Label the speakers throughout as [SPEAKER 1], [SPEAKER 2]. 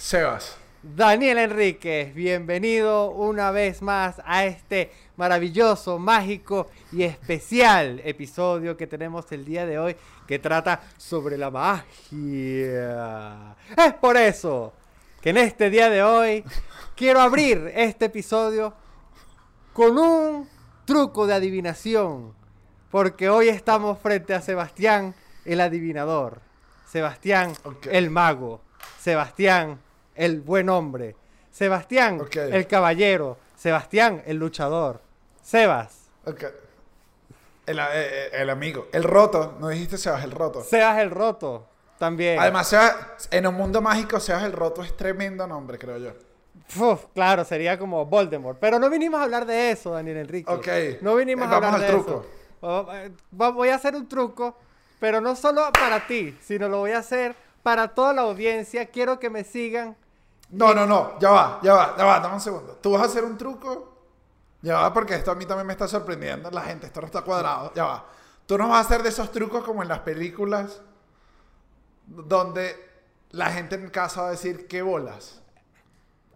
[SPEAKER 1] Sebas.
[SPEAKER 2] Daniel Enríquez, bienvenido una vez más a este maravilloso, mágico y especial episodio que tenemos el día de hoy que trata sobre la magia. Es por eso que en este día de hoy quiero abrir este episodio con un truco de adivinación, porque hoy estamos frente a Sebastián el adivinador, Sebastián el mago, Sebastián el buen hombre, Sebastián el caballero, Sebastián el luchador, Sebas,
[SPEAKER 1] Ok. El, eh, eh, el amigo. El roto. No dijiste Sebas el roto.
[SPEAKER 2] Sebas el roto, también.
[SPEAKER 1] Además, Sebas, en un mundo mágico, Sebas el roto es tremendo nombre, creo yo.
[SPEAKER 2] Uf, claro, sería como Voldemort. Pero no vinimos a hablar de eso, Daniel Enrique.
[SPEAKER 1] Ok.
[SPEAKER 2] No vinimos a hablar de
[SPEAKER 1] al
[SPEAKER 2] eso.
[SPEAKER 1] truco.
[SPEAKER 2] Va- Voy a hacer un truco, pero no solo para ti, sino lo voy a hacer para toda la audiencia. Quiero que me sigan.
[SPEAKER 1] No, no, no. Ya va, ya va, ya va. Dame un segundo. ¿Tú vas a hacer un truco? Ya va, porque esto a mí también me está sorprendiendo. La gente, esto no está cuadrado. Ya va. Tú no vas a hacer de esos trucos como en las películas donde la gente en casa va a decir, ¿qué bolas?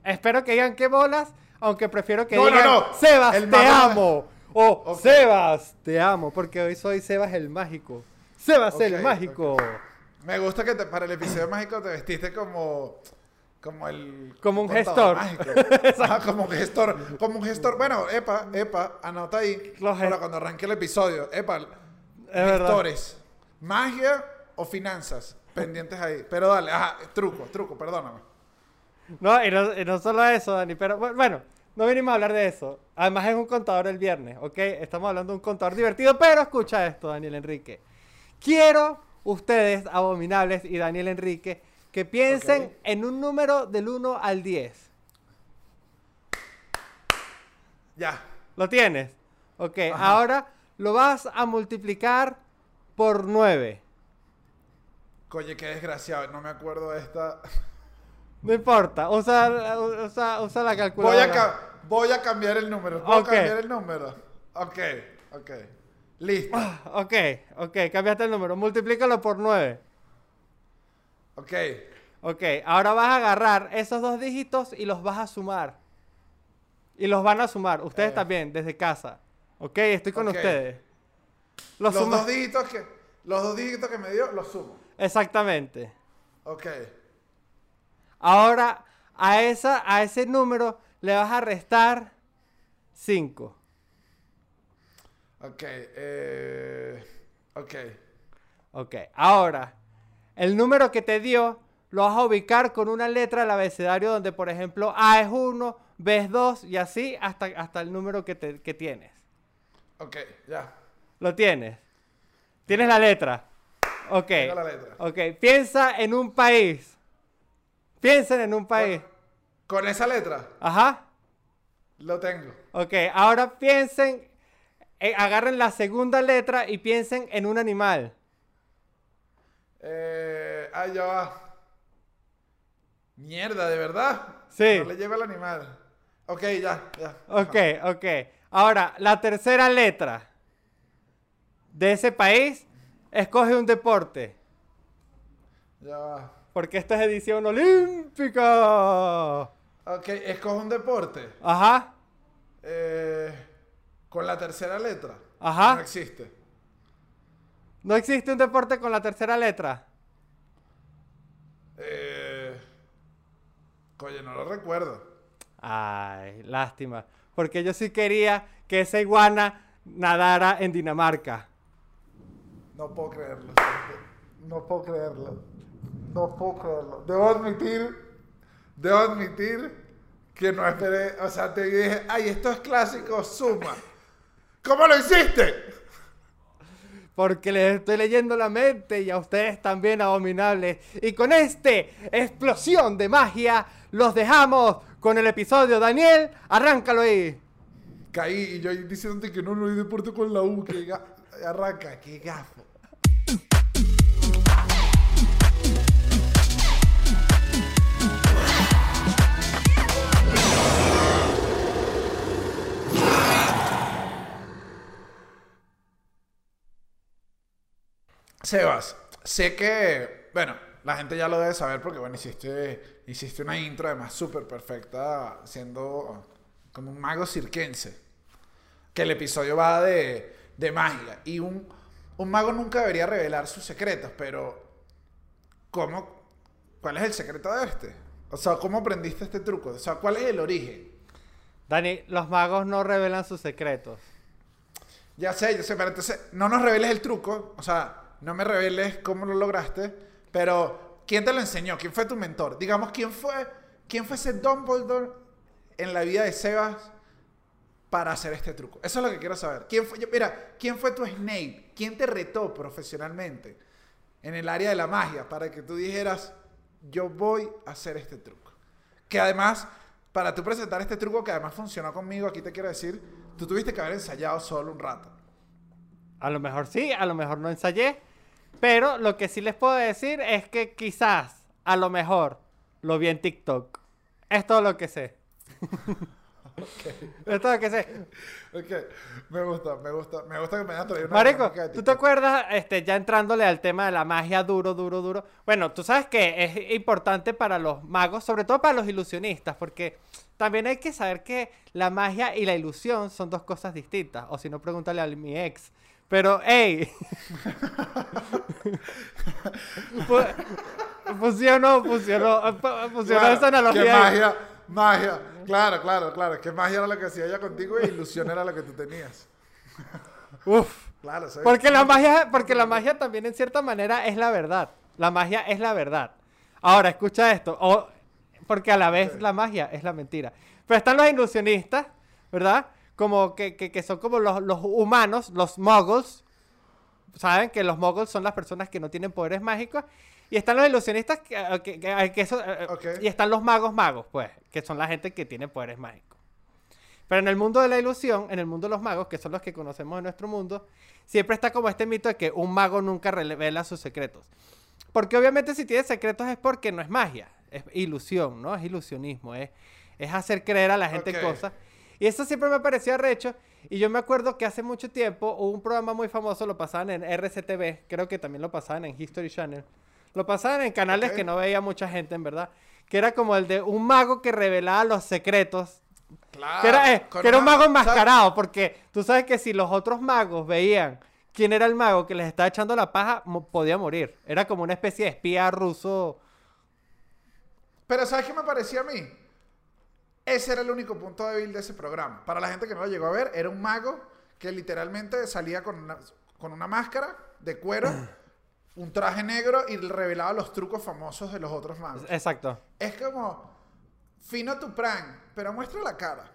[SPEAKER 2] Espero que digan qué bolas, aunque prefiero que
[SPEAKER 1] No, no,
[SPEAKER 2] digan
[SPEAKER 1] no.
[SPEAKER 2] Sebas,
[SPEAKER 1] El
[SPEAKER 2] te amo. O
[SPEAKER 1] Ok.
[SPEAKER 2] Sebas, te amo, porque hoy soy Sebas el mágico. Sebas el mágico.
[SPEAKER 1] Me gusta que te- para el episodio mágico te vestiste como como el
[SPEAKER 2] Como un gestor.
[SPEAKER 1] como un gestor, como un gestor. Bueno, epa, epa, anota ahí
[SPEAKER 2] Los
[SPEAKER 1] para cuando arranque el episodio. Epa, gestores, magia o finanzas, pendientes ahí. Pero dale, ajá, truco, truco, perdóname.
[SPEAKER 2] No y, no, y no solo eso, Dani, pero bu- bueno, no vinimos a hablar de eso. Además es un contador el viernes, ¿ok? Estamos hablando de un contador divertido, pero escucha esto, Daniel Enrique. Quiero ustedes, abominables y Daniel Enrique, que piensen en un número del 1 al 10.
[SPEAKER 1] Ya.
[SPEAKER 2] ¿Lo tienes? Ok,
[SPEAKER 1] Ajá.
[SPEAKER 2] ahora lo vas a multiplicar por 9.
[SPEAKER 1] Coye, qué desgraciado, no me acuerdo de esta.
[SPEAKER 2] No importa, usa, usa, usa la
[SPEAKER 1] Voy
[SPEAKER 2] calculadora.
[SPEAKER 1] a, ca- voy a cambiar el número. ¿Puedo
[SPEAKER 2] Ok.
[SPEAKER 1] cambiar el número? Ok, ok. Listo.
[SPEAKER 2] Ok, ok, cambiaste el número. Multiplícalo por 9.
[SPEAKER 1] Ok.
[SPEAKER 2] Ok, ahora vas a agarrar esos dos dígitos y los vas a sumar. Y los van a sumar, ustedes
[SPEAKER 1] Eh.
[SPEAKER 2] también, desde casa. Ok, estoy con ustedes. Los
[SPEAKER 1] dos dígitos que los dos dígitos que me dio los sumo.
[SPEAKER 2] Exactamente.
[SPEAKER 1] Ok.
[SPEAKER 2] Ahora a, esa, a ese número le vas a restar 5.
[SPEAKER 1] Ok. Eh, ok.
[SPEAKER 2] Ok, ahora el número que te dio lo vas a ubicar con una letra del abecedario donde, por ejemplo, A es 1, B es 2 y así hasta, hasta el número que, te- que tienes.
[SPEAKER 1] Ok, ya.
[SPEAKER 2] ¿Lo tienes? ¿Tienes la letra? Ok.
[SPEAKER 1] Tengo la letra.
[SPEAKER 2] Ok, piensa en un país. Piensen en un país.
[SPEAKER 1] Con esa letra
[SPEAKER 2] Ajá.
[SPEAKER 1] lo tengo.
[SPEAKER 2] Ok, ahora piensen, eh, agarren la segunda letra y piensen en un animal.
[SPEAKER 1] Eh, ah, ya va. Mierda, ¿de verdad?
[SPEAKER 2] Sí.
[SPEAKER 1] No le lleva el animal. Ok, ya, ya.
[SPEAKER 2] Ok, ok. Ahora, la tercera letra de ese país, escoge un deporte.
[SPEAKER 1] Ya va.
[SPEAKER 2] Porque esta es edición olímpica.
[SPEAKER 1] Ok, escoge un deporte.
[SPEAKER 2] Ajá,
[SPEAKER 1] Eh, con la tercera letra.
[SPEAKER 2] Ajá.
[SPEAKER 1] No existe.
[SPEAKER 2] no existe un deporte con la tercera letra.
[SPEAKER 1] Eh, coño, no lo recuerdo.
[SPEAKER 2] Ay, lástima. Porque yo sí quería que esa iguana nadara en Dinamarca.
[SPEAKER 1] No puedo creerlo. No puedo creerlo. No puedo creerlo. Debo admitir, debo admitir que no esperé. O sea, te dije, ay, esto es clásico, suma. ¿Cómo lo hiciste?
[SPEAKER 2] Porque les estoy leyendo la mente y a ustedes también, abominables. Y con este explosión de magia, los dejamos con el episodio. Daniel, arráncalo ahí.
[SPEAKER 1] Caí y yo ahí diciéndote que no, no hay deporte con la U, que arranca, qué gafo. Sebas, sé que, bueno, la gente ya lo debe saber porque, bueno, hiciste, hiciste una intro además súper perfecta siendo como un mago cirquense. Que el episodio va de, de magia. Y un, un mago nunca debería revelar sus secretos, pero ¿cómo? ¿Cuál es el secreto de este? O sea, ¿cómo aprendiste este truco? O sea, ¿cuál es el origen?
[SPEAKER 2] Dani, los magos no revelan sus secretos.
[SPEAKER 1] Ya sé, ya sé, pero entonces no nos reveles el truco, o sea, no me reveles cómo lo lograste, pero ¿quién te lo enseñó? ¿Quién fue tu mentor? Digamos, ¿quién fue, quién fue ese Dumbledore en la vida de Sebas para hacer este truco? Eso es lo que quiero saber. ¿Quién fue, mira, ¿quién fue tu Snape? ¿Quién te retó profesionalmente en el área de la magia para que tú dijeras, yo voy a hacer este truco? Que además, para tú presentar este truco que además funcionó conmigo, aquí te quiero decir, tú tuviste que haber ensayado solo un rato.
[SPEAKER 2] A lo mejor sí, a lo mejor no ensayé. Pero lo que sí les puedo decir es que quizás, a lo mejor, lo vi en TikTok. Es todo lo que sé. Es todo lo que sé.
[SPEAKER 1] Ok, me gusta, me gusta, me gusta que me hayas traído una
[SPEAKER 2] Marico,
[SPEAKER 1] de
[SPEAKER 2] ¿tú te acuerdas, este, ya entrándole al tema de la magia duro, duro, duro? Bueno, tú sabes que es importante para los magos, sobre todo para los ilusionistas, porque también hay que saber que la magia y la ilusión son dos cosas distintas. O si no, pregúntale a mi ex. Pero, hey. Fu- funcionó, funcionó. fu- Funcionó
[SPEAKER 1] Claro,
[SPEAKER 2] esa analogía. Ahí.
[SPEAKER 1] magia, magia. Claro, claro, claro. Que magia era lo que hacía ella contigo y ilusión era lo que tú tenías.
[SPEAKER 2] Uf.
[SPEAKER 1] Claro, ¿sabes?
[SPEAKER 2] Porque la magia, porque la magia también en cierta manera es la verdad. La magia es la verdad. Ahora, escucha esto. o- porque a la vez
[SPEAKER 1] Ok.
[SPEAKER 2] la magia es la mentira. Pero están los ilusionistas, ¿verdad? Como que, que- que son como los, los humanos, los muggles. Saben que los muggles son las personas que no tienen poderes mágicos. Y están los ilusionistas que, que- que- que eso- eh,
[SPEAKER 1] Ok.
[SPEAKER 2] y están los magos magos, pues, que son la gente que tiene poderes mágicos. Pero en el mundo de la ilusión, en el mundo de los magos, que son los que conocemos en nuestro mundo, siempre está como este mito de que un mago nunca revela sus secretos. Porque obviamente si tiene secretos es porque no es magia, es ilusión, ¿no? Es ilusionismo, es, es hacer creer a la gente
[SPEAKER 1] Ok.
[SPEAKER 2] cosas. Y eso siempre me pareció arrecho. Y yo me acuerdo que hace mucho tiempo hubo un programa muy famoso, lo pasaban en RCTV, creo que también lo pasaban en History Channel. Lo pasaban en canales que no veía mucha gente, en verdad. Que era como el de un mago que revelaba los secretos
[SPEAKER 1] Claro,
[SPEAKER 2] que era, eh, que era un mago
[SPEAKER 1] ¿sabes?
[SPEAKER 2] enmascarado, porque tú sabes que si los otros magos veían quién era el mago que les estaba echando la paja, mo- podía morir. Era como una especie de espía ruso.
[SPEAKER 1] Pero ¿sabes qué me parecía a mí? Ese era el único punto débil de ese programa. Para la gente que no lo llegó a ver, era un mago que literalmente salía con una, con una máscara de cuero, un traje negro y revelaba los trucos famosos de los otros magos.
[SPEAKER 2] Exacto.
[SPEAKER 1] Es como fino tu prank, pero muestra la cara.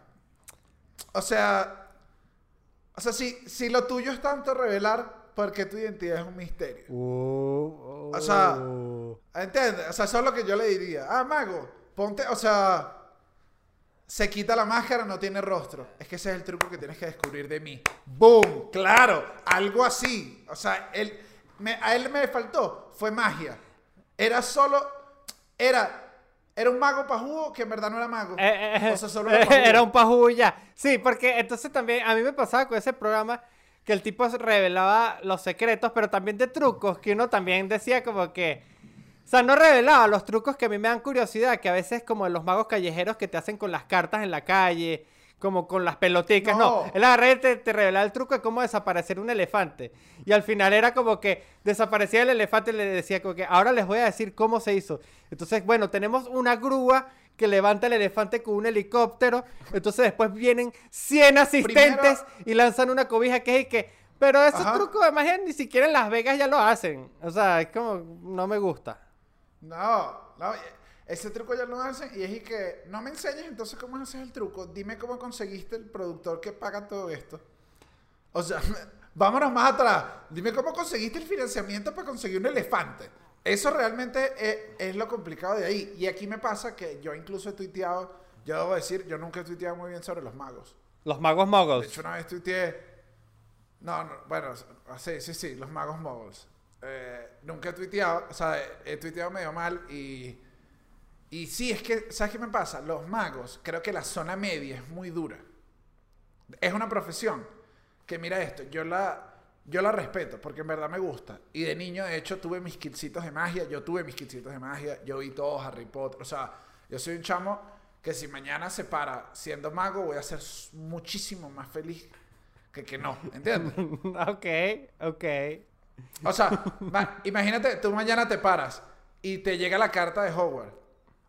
[SPEAKER 1] O sea, o sea, si, si lo tuyo es tanto revelar, ¿por qué tu identidad es un misterio?
[SPEAKER 2] Uh,
[SPEAKER 1] O sea. ¿Entiendes? O sea, eso es lo que yo le diría. Ah, mago, ponte, o sea, se quita la máscara, no tiene rostro. Es que ese es el truco que tienes que descubrir de mí. ¡Boom! Claro, algo así. O sea, él, me- a él me faltó, fue magia. Era solo, era, era un mago pajugo que en verdad no era mago.
[SPEAKER 2] Eh, eh,
[SPEAKER 1] o sea, solo era
[SPEAKER 2] era un pajú ya. Sí, porque entonces también a mí me pasaba con ese programa que el tipo revelaba los secretos, pero también de trucos, que uno también decía como que... O sea, no revelaba los trucos que a mí me dan curiosidad, que a veces como en los magos callejeros que te hacen con las cartas en la calle, como con las peloticas, no.
[SPEAKER 1] No.
[SPEAKER 2] Él agarré te, te revelaba el truco de cómo desaparecer un elefante. Y al final era como que desaparecía el elefante y le decía como que ahora les voy a decir cómo se hizo. Entonces, bueno, tenemos una grúa que levanta el elefante con un helicóptero. Entonces después vienen 100 asistentes y lanzan una cobija que es y que... Pero esos
[SPEAKER 1] Ajá.
[SPEAKER 2] trucos de magia ni siquiera en Las Vegas ya lo hacen. O sea, es como... No me gusta.
[SPEAKER 1] No, no, ese truco ya lo hacen y es que no me enseñes entonces cómo haces el truco, dime cómo conseguiste el productor que paga todo esto. O sea, vámonos más atrás, dime cómo conseguiste el financiamiento para conseguir un elefante. Eso realmente es, es lo complicado de ahí. Y aquí me pasa que yo incluso he tuiteado, yo debo decir, yo nunca he tuiteado muy bien sobre los magos.
[SPEAKER 2] Los magos
[SPEAKER 1] De
[SPEAKER 2] moguls.
[SPEAKER 1] hecho, una vez tuiteé. No, no, bueno, sí, sí, sí, los magos moguls. Eh, nunca he tuiteado, o sea, he, tuiteado medio mal y. Y sí, es que, ¿sabes qué me pasa? Los magos, creo que la zona media es muy dura. Es una profesión que, mira esto, yo la. yo la respeto porque en verdad me gusta. Y de niño, de hecho, tuve mis kitsitos de magia. Yo tuve mis kitsitos de magia. Yo vi todo Harry Potter. O sea, yo soy un chamo que si mañana se para siendo mago, voy a ser muchísimo más feliz que que no. ¿Entiendes?
[SPEAKER 2] ok, ok.
[SPEAKER 1] O sea, ma- imagínate, tú mañana te paras y te llega la carta de Hogwarts.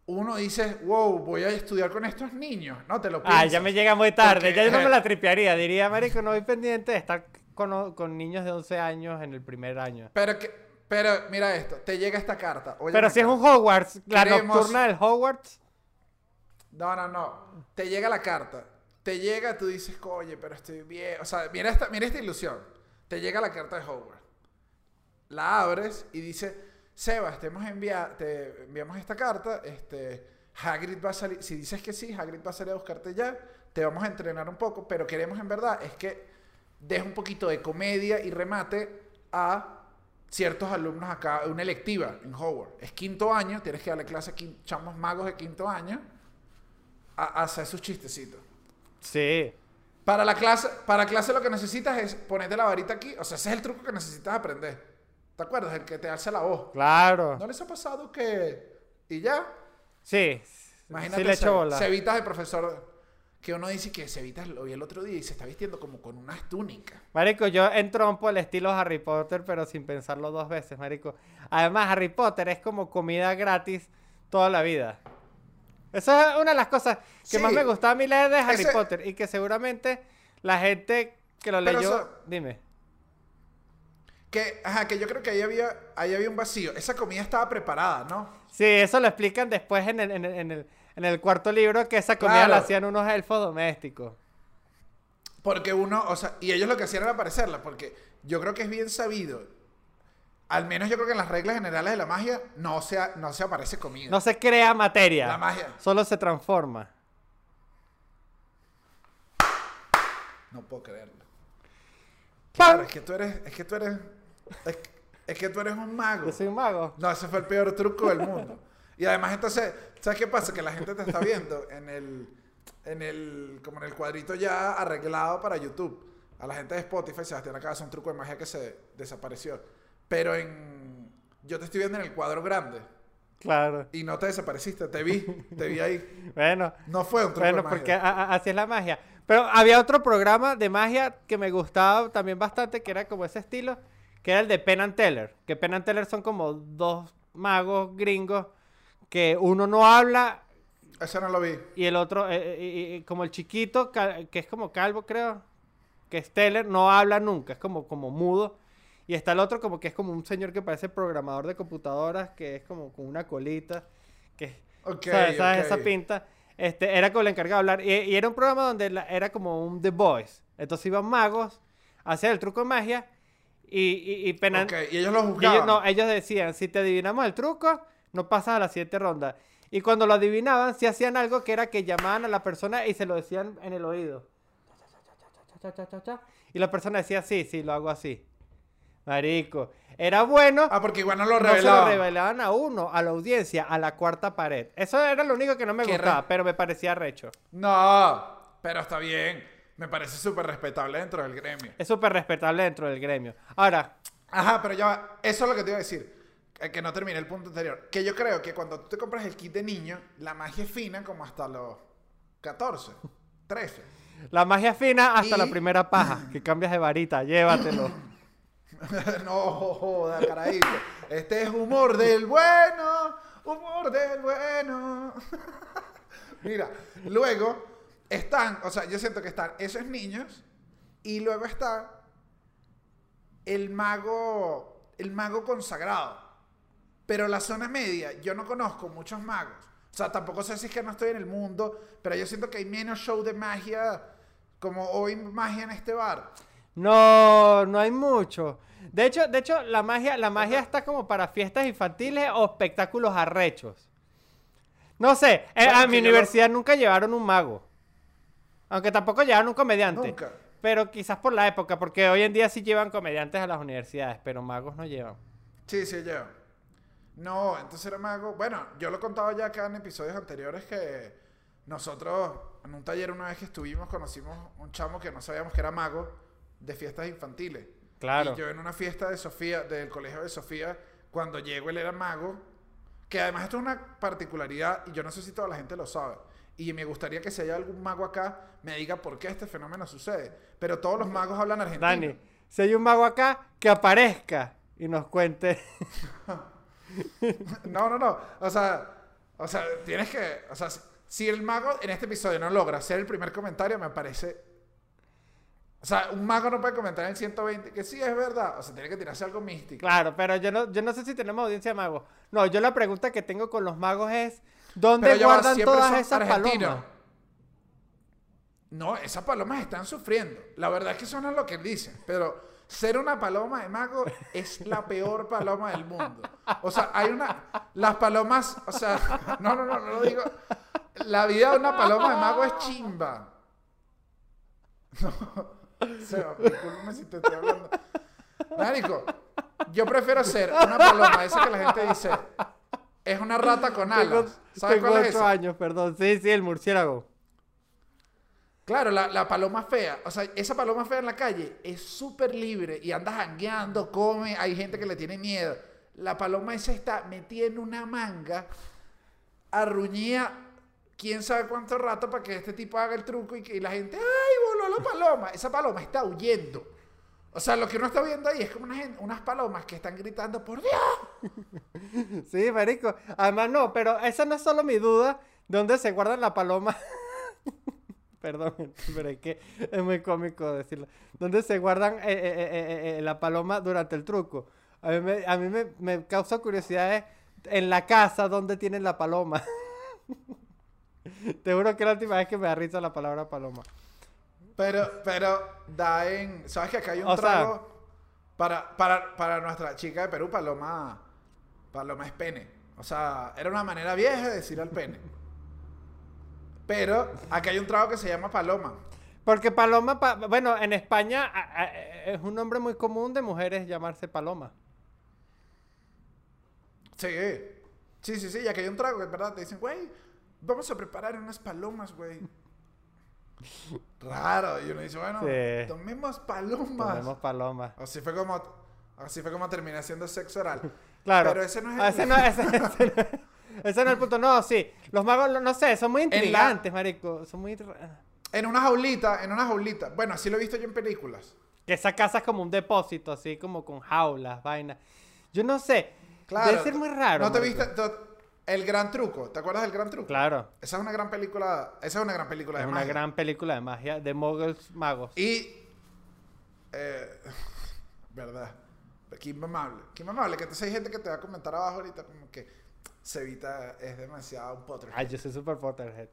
[SPEAKER 1] Uno dice, wow, voy a estudiar con estos niños. No, te lo
[SPEAKER 2] Ah,
[SPEAKER 1] piensas.
[SPEAKER 2] ya me llega muy tarde.
[SPEAKER 1] Porque,
[SPEAKER 2] ya yo no me
[SPEAKER 1] eh,
[SPEAKER 2] la tripearía. Diría, marico, no voy pendiente de estar con, con niños de 11 años en el primer año.
[SPEAKER 1] Pero, que, pero mira esto, te llega esta carta.
[SPEAKER 2] Pero si es un Hogwarts, la
[SPEAKER 1] Queremos-
[SPEAKER 2] nocturna del Hogwarts.
[SPEAKER 1] No, no, no. Te llega la carta. Te llega, tú dices, oye, pero estoy bien. O sea, mira esta, mira esta ilusión. Te llega la carta de Hogwarts. La abres y dice, Sebas, te, hemos envia- te enviamos esta carta. Este, Hagrid va a salir. Si dices que sí, Hagrid va a salir a buscarte ya. Te vamos a entrenar un poco. Pero queremos en verdad es que des un poquito de comedia y remate a ciertos alumnos acá, una electiva en Hogwarts. Es quinto año, tienes que darle clase a chamos magos de quinto año a, a hacer sus chistecitos.
[SPEAKER 2] Sí.
[SPEAKER 1] Para la clase, para clase lo que necesitas es ponerte la varita aquí. O sea, ese es el truco que necesitas aprender. ¿Te acuerdas? El que te alza la voz.
[SPEAKER 2] Claro.
[SPEAKER 1] ¿No les ha pasado que... Y ya,
[SPEAKER 2] Sí.
[SPEAKER 1] imagínate,
[SPEAKER 2] sí le echo bola.
[SPEAKER 1] Cevitas el profesor... Que uno dice que Cevitas lo vi el otro día y se está vistiendo como con unas túnicas.
[SPEAKER 2] Marico, yo entrompo el estilo Harry Potter, pero sin pensarlo dos veces, marico. Además, Harry Potter es como comida gratis toda la vida. Esa es una de las cosas que
[SPEAKER 1] Sí.
[SPEAKER 2] más me gustaba a mí leer de Harry
[SPEAKER 1] Ese-
[SPEAKER 2] Potter y que seguramente la gente que lo
[SPEAKER 1] Pero
[SPEAKER 2] leyó... Dime.
[SPEAKER 1] Que, ajá, que yo creo que ahí había, ahí había un vacío. Esa comida estaba preparada, ¿no?
[SPEAKER 2] Sí, eso lo explican después en el, en el, en el, en el cuarto libro, que esa comida
[SPEAKER 1] Claro.
[SPEAKER 2] la hacían unos elfos domésticos.
[SPEAKER 1] Porque uno, o sea, y ellos lo que hacían era aparecerla, porque yo creo que es bien sabido. Al menos yo creo que en las reglas generales de la magia no se, no se aparece comida.
[SPEAKER 2] No se crea materia.
[SPEAKER 1] La magia.
[SPEAKER 2] Solo se transforma.
[SPEAKER 1] No puedo creerlo. Claro, es que tú eres, es que tú eres, es, es que tú eres un mago.
[SPEAKER 2] Yo soy un mago.
[SPEAKER 1] No, ese fue el peor truco del mundo. Y además entonces, ¿sabes qué pasa? Que la gente te está viendo en el, en el, como en el cuadrito ya arreglado para YouTube. A la gente de Spotify, Sebastián acaba de un truco de magia que se desapareció. Pero en, yo te estoy viendo en el cuadro grande.
[SPEAKER 2] Claro.
[SPEAKER 1] Y no te desapareciste, te vi, te vi ahí.
[SPEAKER 2] Bueno,
[SPEAKER 1] No fue un truco
[SPEAKER 2] bueno,
[SPEAKER 1] de magia.
[SPEAKER 2] porque así es la magia. Pero había otro programa de magia que me gustaba también bastante, que era como ese estilo, que era el de Penn and Teller. Que Penn and Teller son como dos magos gringos que uno no habla
[SPEAKER 1] Ese no lo vi.
[SPEAKER 2] y el otro, eh, eh, y- y como el chiquito, que es como calvo, creo, que es Teller, no habla nunca, es como, como mudo. Y está el otro como que es como un señor que parece programador de computadoras, que es como con una colita, que
[SPEAKER 1] Ok,
[SPEAKER 2] ¿sabes? ¿sabes?
[SPEAKER 1] ok.
[SPEAKER 2] esa pinta. Este, era como el encargado de hablar. Y, y era un programa donde la- era como un The Voice. Entonces iban magos, hacían el truco de magia y, y, y
[SPEAKER 1] Ok, y ellos lo juzgaban.
[SPEAKER 2] ellos, no, ellos decían, si te adivinamos el truco, no pasas a la siguiente ronda. Y cuando lo adivinaban, si hacían algo que era que llamaban a la persona y se lo decían en el oído. Y la persona decía, sí, sí, lo hago así. Marico. Era bueno.
[SPEAKER 1] Ah, porque igual no lo
[SPEAKER 2] no se lo
[SPEAKER 1] revelaban.
[SPEAKER 2] revelaban a uno, a la audiencia, a la cuarta pared. Eso era lo único que no me
[SPEAKER 1] Qué
[SPEAKER 2] gustaba,
[SPEAKER 1] re-
[SPEAKER 2] pero me parecía recho.
[SPEAKER 1] No, pero está bien. Me parece súper respetable dentro del gremio.
[SPEAKER 2] Es súper respetable dentro del gremio. Ahora,
[SPEAKER 1] Ajá, pero ya va. Eso es lo que te iba a decir. eh, Que no terminé el punto anterior. Que yo creo que cuando tú te compras el kit de niño, la magia es fina como hasta los 14, 13.
[SPEAKER 2] la magia fina hasta
[SPEAKER 1] Y-
[SPEAKER 2] la primera paja, que cambias de varita, llévatelo.
[SPEAKER 1] no joda, carajito. Este es humor del bueno. Humor del bueno. Mira, luego están, o sea, yo siento que están esos niños y luego está el mago, el mago consagrado. Pero la zona media, yo no conozco muchos magos. O sea, tampoco sé si es que no estoy en el mundo, pero yo siento que hay menos show de magia como hoy magia en este bar.
[SPEAKER 2] No, no hay mucho. De hecho, de hecho, la magia, la magia está como para fiestas infantiles o espectáculos arrechos. No sé, eh,
[SPEAKER 1] Bueno,
[SPEAKER 2] a mi
[SPEAKER 1] lo-
[SPEAKER 2] universidad nunca llevaron un mago. Aunque tampoco llevaron un comediante.
[SPEAKER 1] Nunca.
[SPEAKER 2] Pero quizás por la época, porque hoy en día sí llevan comediantes a las universidades, pero magos no llevan.
[SPEAKER 1] Sí, sí, yo. No, entonces era mago. Bueno, yo lo he contado ya acá en episodios anteriores que nosotros en un taller una vez que estuvimos conocimos un chamo que no sabíamos que era mago de fiestas infantiles.
[SPEAKER 2] Claro.
[SPEAKER 1] Y yo en una fiesta de Sofía, del colegio de Sofía, cuando llego él era mago, que además esto es una particularidad y yo no sé si toda la gente lo sabe. Y me gustaría que si hay algún mago acá, me diga por qué este fenómeno sucede. Pero todos los magos hablan argentino.
[SPEAKER 2] Dani, si hay un mago acá, que aparezca y nos cuente.
[SPEAKER 1] No, no, no. O sea, o sea, tienes que. O sea, si- el mago en este episodio no logra hacer el primer comentario, me parece. O sea, un mago no puede comentar en el 120 que sí es verdad. O sea, tiene que tirarse algo místico.
[SPEAKER 2] Claro, pero yo no, yo no sé si tenemos audiencia de magos. No, yo la pregunta que tengo con los magos es, ¿dónde
[SPEAKER 1] Pero va,
[SPEAKER 2] guardan
[SPEAKER 1] siempre
[SPEAKER 2] todas esas
[SPEAKER 1] argentinos.
[SPEAKER 2] palomas?
[SPEAKER 1] No, esas palomas están sufriendo. La verdad es que eso no es lo que dicen. Pero ser una paloma de mago es la peor paloma del mundo. O sea, hay una. Las palomas. O sea, no, no, no, no lo digo. La vida de una paloma de mago es chimba. No. Seba, discúlpame si te estoy hablando. Marico, yo prefiero ser una paloma, esa que la gente dice. Es una rata con alas. ¿Sabes
[SPEAKER 2] tengo
[SPEAKER 1] cuál es
[SPEAKER 2] ocho
[SPEAKER 1] esa?
[SPEAKER 2] años, perdón. Sí, sí, el murciélago.
[SPEAKER 1] Claro, la, la paloma fea. O sea, esa paloma fea en la calle es súper libre y anda jangueando, come. Hay gente que le tiene miedo. La paloma esa está metida en una manga, arruñía quién sabe cuánto rato para que este tipo haga el truco y que y la gente, ¡ay, voló la paloma! Esa paloma está huyendo. O sea, lo que uno está viendo ahí es como una unas palomas que están gritando, ¡por Dios!
[SPEAKER 2] Sí, marico. Además, no, pero esa no es solo mi duda. ¿Dónde se guardan la paloma? Perdón, pero es que es muy cómico decirlo. ¿Dónde se guardan eh, eh, eh, la paloma durante el truco? A mí, me, a mí me, me causa curiosidad en la casa dónde tienen la paloma. Te juro que es la última vez que me da risa la palabra paloma.
[SPEAKER 1] Pero, pero, da en. ¿Sabes que acá hay un
[SPEAKER 2] O sea-
[SPEAKER 1] trago? para, para, para nuestra chica de Perú, Paloma. Paloma es pene. O sea, era una manera vieja de decir al pene. Pero acá hay un trago que se llama Paloma.
[SPEAKER 2] Porque paloma, pa- bueno, en España a- a- es un nombre muy común de mujeres llamarse paloma.
[SPEAKER 1] Sí. Sí, sí, sí. Y acá hay un trago que es verdad. Te dicen, güey, vamos a preparar unas palomas, güey. Raro. Y uno dice, bueno,
[SPEAKER 2] Sí.
[SPEAKER 1] tomemos palomas.
[SPEAKER 2] Tenemos paloma.
[SPEAKER 1] Así fue como. Así fue como terminé haciendo sexo oral.
[SPEAKER 2] Claro.
[SPEAKER 1] Pero ese no es el.
[SPEAKER 2] Ah, ese, no, ese, ese no, ese no es el punto. No, sí. Los magos, no- sé, son muy
[SPEAKER 1] la-
[SPEAKER 2] intrigantes, marico. Son muy...
[SPEAKER 1] En una jaulita, en una jaulita. Bueno, así lo he visto yo en películas.
[SPEAKER 2] Que esa casa es como un depósito, así como con jaulas, vainas. Yo no sé.
[SPEAKER 1] Claro.
[SPEAKER 2] Debe ser muy raro.
[SPEAKER 1] ¿No te
[SPEAKER 2] marico.
[SPEAKER 1] viste El Gran Truco? ¿Te acuerdas del Gran Truco?
[SPEAKER 2] Claro.
[SPEAKER 1] Esa es una gran película. Esa es una gran película
[SPEAKER 2] Es
[SPEAKER 1] de
[SPEAKER 2] una
[SPEAKER 1] magia.
[SPEAKER 2] gran película de magia de muggles magos.
[SPEAKER 1] Y. eh, verdad. Qué inmamable. Qué inmamable. Que entonces hay gente que te va a comentar abajo ahorita como que Cevita es demasiado un Potterhead.
[SPEAKER 2] Ay, yo soy super Potterhead.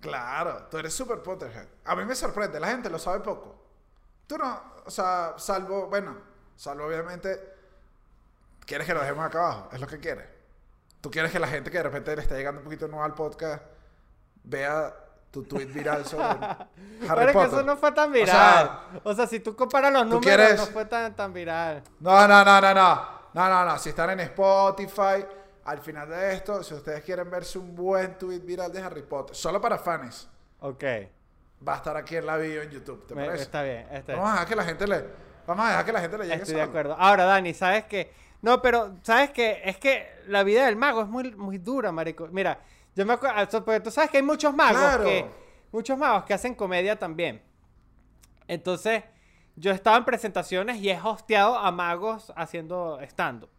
[SPEAKER 1] Claro, tú eres super Potterhead. A mí me sorprende, la gente lo sabe poco. Tú no, o sea, salvo, bueno, salvo obviamente, quieres que lo dejemos acá abajo, es lo que quieres. Tú quieres que la gente que de repente le está llegando un poquito nueva al podcast vea tu tweet viral sobre Harry
[SPEAKER 2] Pero es que
[SPEAKER 1] Potter.
[SPEAKER 2] eso no fue tan
[SPEAKER 1] O
[SPEAKER 2] viral.
[SPEAKER 1] sea,
[SPEAKER 2] O sea, si tú comparas los
[SPEAKER 1] ¿tú
[SPEAKER 2] números,
[SPEAKER 1] quieres-
[SPEAKER 2] no fue tan, tan viral.
[SPEAKER 1] No, no, no, no, no. No, no, no. Si están en Spotify, al final de esto, si ustedes quieren verse un buen tweet viral de Harry Potter, solo para fans,
[SPEAKER 2] Ok.
[SPEAKER 1] va a estar aquí en la video en YouTube. ¿Te
[SPEAKER 2] Me-
[SPEAKER 1] parece?
[SPEAKER 2] está bien. Está bien.
[SPEAKER 1] Vamos a dejar que la gente le, vamos a dejar que la gente le llegue
[SPEAKER 2] Estoy de acuerdo. Ahora, Dani, ¿sabes qué? No, pero, ¿sabes qué? Es que la vida del mago es muy, muy dura, marico. Mira, yo me acuerdo, porque tú sabes que hay muchos magos
[SPEAKER 1] Claro.
[SPEAKER 2] que, muchos magos que hacen comedia también. Entonces, yo estaba en presentaciones y he hosteado a magos haciendo stand-up.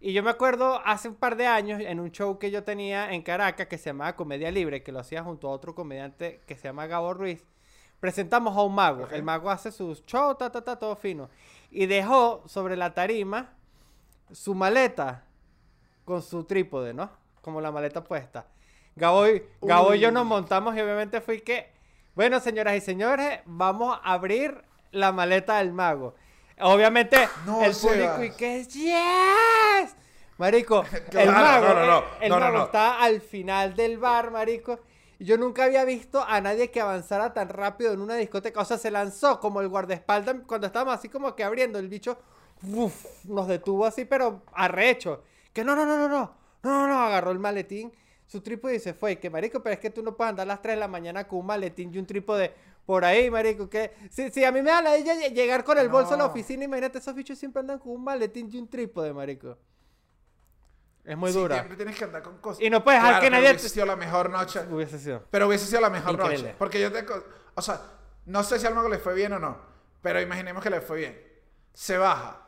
[SPEAKER 2] Y yo me acuerdo hace un par de años en un show que yo tenía en Caracas que se llamaba Comedia Libre, que lo hacía junto a otro comediante que se llama Gabo Ruiz. Presentamos a un mago.
[SPEAKER 1] Ok.
[SPEAKER 2] El mago hace sus shows, ta, ta, ta, todo fino. Y dejó sobre la tarima su maleta con su trípode, ¿no? Como la maleta puesta. Gabo y, Gabo y yo nos montamos y obviamente fui que, bueno, señoras y señores, vamos a abrir la maleta del mago. Obviamente,
[SPEAKER 1] No,
[SPEAKER 2] el público y que es yes. Marico, el mago,
[SPEAKER 1] no, no, no,
[SPEAKER 2] el, mago está al final del bar, marico. Yo nunca había visto a nadie que avanzara tan rápido en una discoteca. O sea, se lanzó como el guardaespaldas cuando estábamos así como que abriendo el bicho. Uf, nos detuvo así, pero arrecho. Que no, no, no, no, no. No, no, no. Agarró el maletín, su trípode y se fue. Que marico, pero es que tú no puedes andar a las 3 de la mañana con un maletín y un trípode por ahí, marico, que si, si a mí me da la idea de llegar con el bolso a la oficina, imagínate, esos bichos siempre andan con un maletín y un trípode, marico. Es muy
[SPEAKER 1] Sí,
[SPEAKER 2] dura.
[SPEAKER 1] Siempre tienes que andar con cosas.
[SPEAKER 2] Y no puedes dejar
[SPEAKER 1] Claro,
[SPEAKER 2] que nadie
[SPEAKER 1] Hubiese sido la mejor noche.
[SPEAKER 2] Hubiese sido.
[SPEAKER 1] Pero hubiese sido la mejor
[SPEAKER 2] Increíble.
[SPEAKER 1] noche. Porque yo te. O sea, no sé si al mago le fue bien o no. Pero imaginemos que le fue bien. Se baja.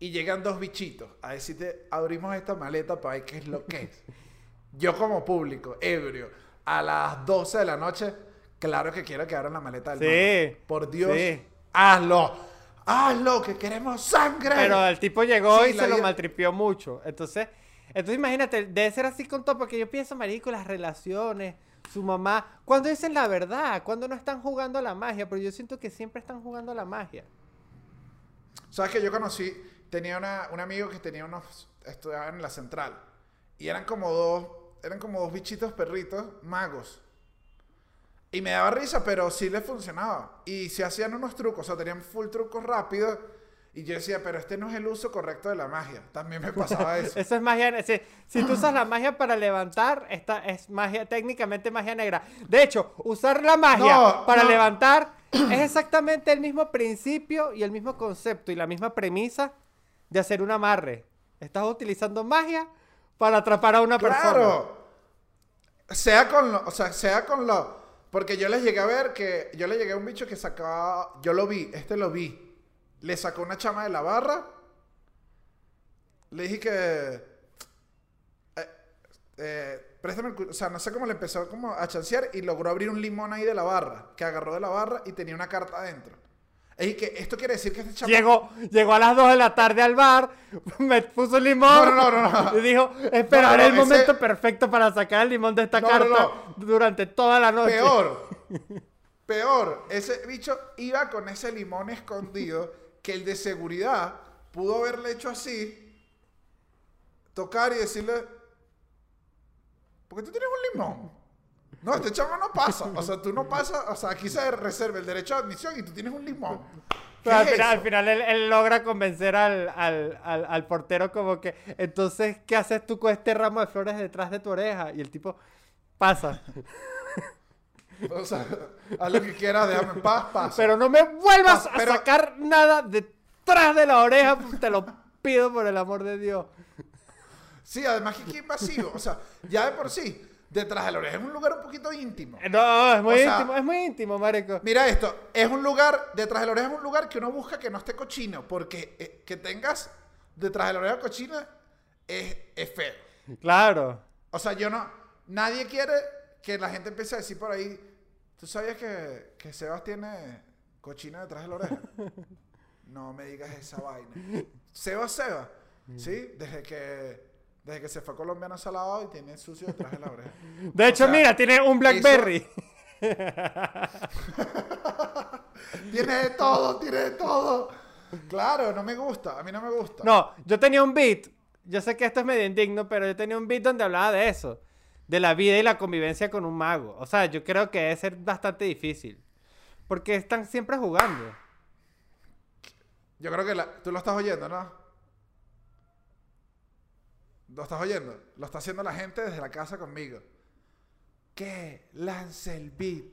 [SPEAKER 1] Y llegan dos bichitos a decirte, abrimos esta maleta para ver qué es lo que es. Yo como público, ebrio, a las 12 de la noche, claro que quiero que abran la maleta del
[SPEAKER 2] Sí.
[SPEAKER 1] Por Dios,
[SPEAKER 2] sí.
[SPEAKER 1] hazlo. Hazlo, que queremos sangre.
[SPEAKER 2] Pero el tipo llegó
[SPEAKER 1] Sí,
[SPEAKER 2] y
[SPEAKER 1] la
[SPEAKER 2] se lo
[SPEAKER 1] vida-
[SPEAKER 2] maltripió mucho. Entonces, entonces imagínate, debe ser así con todo, porque yo pienso, marico, las relaciones, su mamá, cuando dicen la verdad, cuando no están jugando a la magia, pero yo siento que siempre están jugando a la magia.
[SPEAKER 1] ¿Sabes que yo conocí? Tenía una- un amigo que tenía unos. estudiaban en la central. Y eran como dos. Eran como dos bichitos perritos magos. Y me daba risa, pero sí les funcionaba. Y se hacían unos trucos, o sea, tenían full trucos rápidos. Y yo decía, pero este no es el uso correcto de la magia. También me pasaba eso.
[SPEAKER 2] Eso es magia. Si, si tú usas la magia para levantar, esta es magia, técnicamente magia negra. De hecho, usar la magia
[SPEAKER 1] No,
[SPEAKER 2] para
[SPEAKER 1] no.
[SPEAKER 2] levantar es exactamente el mismo principio y el mismo concepto y la misma premisa de hacer un amarre. Estás utilizando magia para atrapar a una persona.
[SPEAKER 1] ¡Claro! Sea con lo. O sea, sea con lo. Porque yo les llegué a ver que. Yo le llegué a un bicho que sacaba. Yo lo vi, este lo vi. Le sacó una chama de la barra. Le dije que. eh, eh, préstame el O sea, no sé cómo le empezó como a chancear y logró abrir un limón ahí de la barra. Que agarró de la barra y tenía una carta adentro. Y que esto quiere decir que este chama.
[SPEAKER 2] Llegó, llegó a las 2 de la tarde al bar, me puso limón
[SPEAKER 1] No, no, no, no,
[SPEAKER 2] y dijo, esperaré
[SPEAKER 1] No, no,
[SPEAKER 2] el
[SPEAKER 1] ese-
[SPEAKER 2] momento perfecto para sacar el limón de esta carta durante toda la noche.
[SPEAKER 1] Peor. Peor. Ese bicho iba con ese limón escondido que el de seguridad pudo haberle hecho así, tocar y decirle, ¿por qué tú tienes un limón? No, este chavo no pasa. O sea, tú no pasas, o sea, aquí se reserva el derecho de admisión y tú tienes un limón. ¿Qué
[SPEAKER 2] Pero al
[SPEAKER 1] es
[SPEAKER 2] final, al
[SPEAKER 1] eso?
[SPEAKER 2] final él, él logra convencer al, al, al, al portero como que, entonces, ¿qué haces tú con este ramo de flores detrás de tu oreja? Y el tipo pasa.
[SPEAKER 1] O sea, a lo que quieras, déjame en paz, pasa.
[SPEAKER 2] Pero no me vuelvas
[SPEAKER 1] Pasa,
[SPEAKER 2] a
[SPEAKER 1] pero-
[SPEAKER 2] sacar nada detrás de la oreja, te lo pido por el amor de Dios.
[SPEAKER 1] Sí, además que qué invasivo. O sea, ya de por sí, detrás de la oreja es un lugar un poquito íntimo.
[SPEAKER 2] No, es muy
[SPEAKER 1] O sea-
[SPEAKER 2] íntimo, es muy íntimo, marico.
[SPEAKER 1] Mira esto, es un lugar, detrás de la oreja es un lugar que uno busca que no esté cochino, porque eh, que tengas detrás de la oreja cochina es, es feo.
[SPEAKER 2] Claro.
[SPEAKER 1] O sea, yo no, nadie quiere que la gente empiece a decir por ahí, ¿tú sabías que, que Sebas tiene cochina detrás de la oreja? No me digas esa vaina. Sebas, Sebas, ¿sí? Desde que, desde que se fue a Colombia no se ha lavado y tiene sucio detrás de la oreja.
[SPEAKER 2] De hecho,
[SPEAKER 1] sea,
[SPEAKER 2] mira, tiene un Blackberry.
[SPEAKER 1] Tiene de todo, tiene de todo. Claro, no me gusta, a mí no me gusta.
[SPEAKER 2] No, yo tenía un beat. Yo sé que esto es medio indigno, pero yo tenía un beat donde hablaba de eso. De la vida y la convivencia con un mago. O sea, yo creo que debe ser bastante difícil. Porque están siempre jugando.
[SPEAKER 1] Yo creo que la- tú lo estás oyendo, ¿no? ¿Lo estás oyendo? Lo está haciendo la gente desde la casa conmigo. Que lance el beat.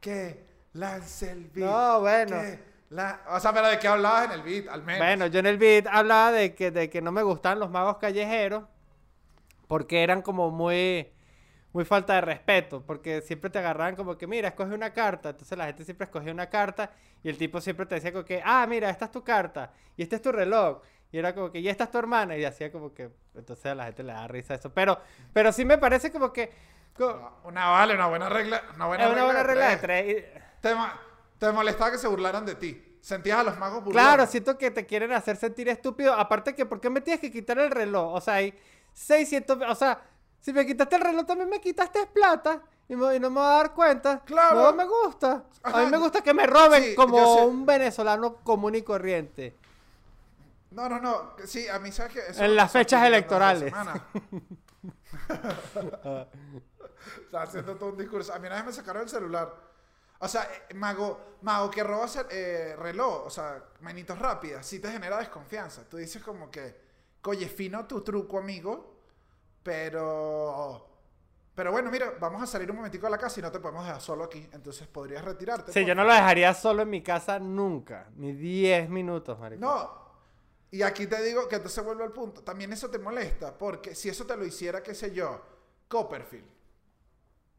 [SPEAKER 1] Que lance el beat.
[SPEAKER 2] No, bueno.
[SPEAKER 1] que la- O sea, pero ¿de qué hablabas en el beat? Al menos.
[SPEAKER 2] Bueno, yo en el beat hablaba de que, de que no me gustaban los magos callejeros. Porque eran como muy, muy falta de respeto. Porque siempre te agarraban como que, mira, escoge una carta. Entonces la gente siempre escogía una carta. Y el tipo siempre te decía como que, ah, mira, esta es tu carta. Y este es tu reloj. Y era como que, y esta es tu hermana. Y hacía como que, entonces a la gente le da risa eso. Pero, pero sí me parece como que...
[SPEAKER 1] Una vale, una buena regla. Una buena
[SPEAKER 2] una buena regla de
[SPEAKER 1] tres. Te, ma- te molestaba que se burlaran de ti. Sentías a los magos burlando.
[SPEAKER 2] Claro, siento que te quieren hacer sentir estúpido. Aparte que, ¿por qué me tienes que quitar el reloj? O sea, hay 600... O sea, si me quitaste el reloj, también me quitaste plata. Y, me- y no me voy a dar cuenta.
[SPEAKER 1] Claro.
[SPEAKER 2] No me gusta. A mí me gusta que me roben
[SPEAKER 1] Sí,
[SPEAKER 2] como un venezolano común y corriente.
[SPEAKER 1] No, no, no. Sí, a mí sabes que... eso
[SPEAKER 2] En las fechas electorales.
[SPEAKER 1] Está haciendo todo un discurso. A mí una vez me sacaron el celular. O sea, eh, mago, mago que roba ce- eh, reloj, o sea, manitos rápidas, sí te genera desconfianza. Tú dices como que, oye, fino tu truco, amigo, pero... Pero bueno, mira, vamos a salir un momentico a la casa y no te podemos dejar solo aquí. Entonces podrías retirarte.
[SPEAKER 2] Sí, yo no lo dejaría solo en mi casa nunca. Ni 10 minutos, marico.
[SPEAKER 1] No. Y aquí te digo que entonces vuelvo al punto. También eso te molesta, porque si eso te lo hiciera, qué sé yo, Copperfield.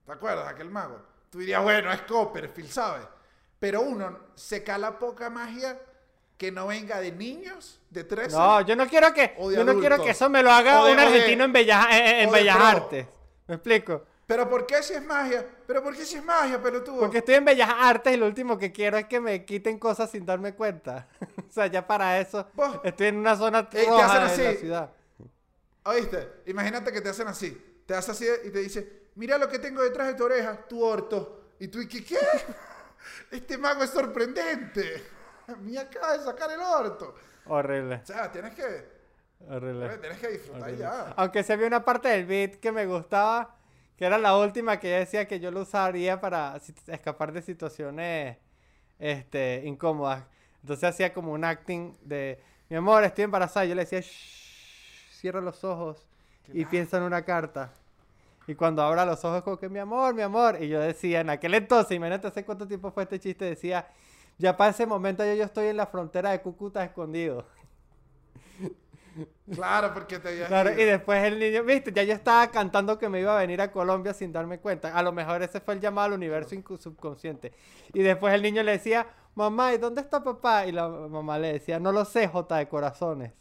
[SPEAKER 1] ¿Te acuerdas? Aquel mago. Tú dirías, bueno, es Copperfield, ¿sabes? Pero uno se cala poca magia que no venga de niños de 13
[SPEAKER 2] No, yo no quiero que, yo no quiero que eso me lo haga
[SPEAKER 1] de-
[SPEAKER 2] un
[SPEAKER 1] de-
[SPEAKER 2] argentino en Bellas, en- en Bellas. Artes. ¿Me explico?
[SPEAKER 1] Pero ¿por qué si es magia? ¿Pero por qué si es magia, pelotudo?
[SPEAKER 2] Porque estoy en Bellas Artes y lo último que quiero es que me quiten cosas sin darme cuenta. o sea, ya para eso
[SPEAKER 1] Vos-
[SPEAKER 2] estoy en una zona
[SPEAKER 1] te
[SPEAKER 2] roja
[SPEAKER 1] hacen
[SPEAKER 2] de la
[SPEAKER 1] así.
[SPEAKER 2] ciudad.
[SPEAKER 1] ¿Oíste? Imagínate que te hacen así. Te hace así y te dice, mira lo que tengo detrás de tu oreja, tu orto. Y tú, ¿y qué? qué? Este mago es sorprendente. Me acaba de sacar el orto.
[SPEAKER 2] Horrible,
[SPEAKER 1] O sea, tienes que,
[SPEAKER 2] horrible.
[SPEAKER 1] tienes que disfrutar
[SPEAKER 2] horrible.
[SPEAKER 1] ya.
[SPEAKER 2] Aunque se había una parte del beat que me gustaba, que era la última que ella decía que yo lo usaría para escapar de situaciones este, incómodas. Entonces hacía como un acting de, mi amor, estoy embarazada. Yo le decía, "Shh, cierra los ojos y piensa en una carta. Y cuando abra los ojos, como que mi amor, mi amor. Y yo decía, en aquel entonces, imagínate hace cuánto tiempo fue este chiste, decía, ya para ese momento yo, yo estoy en la frontera de Cúcuta escondido.
[SPEAKER 1] Claro, porque te habías
[SPEAKER 2] Claro, y después el niño, viste, ya yo estaba cantando que me iba a venir a Colombia sin darme cuenta. A lo mejor ese fue el llamado al universo subconsciente. Y después el niño le decía, mamá, ¿y dónde está papá? Y la mamá le decía, no lo sé, J de corazones.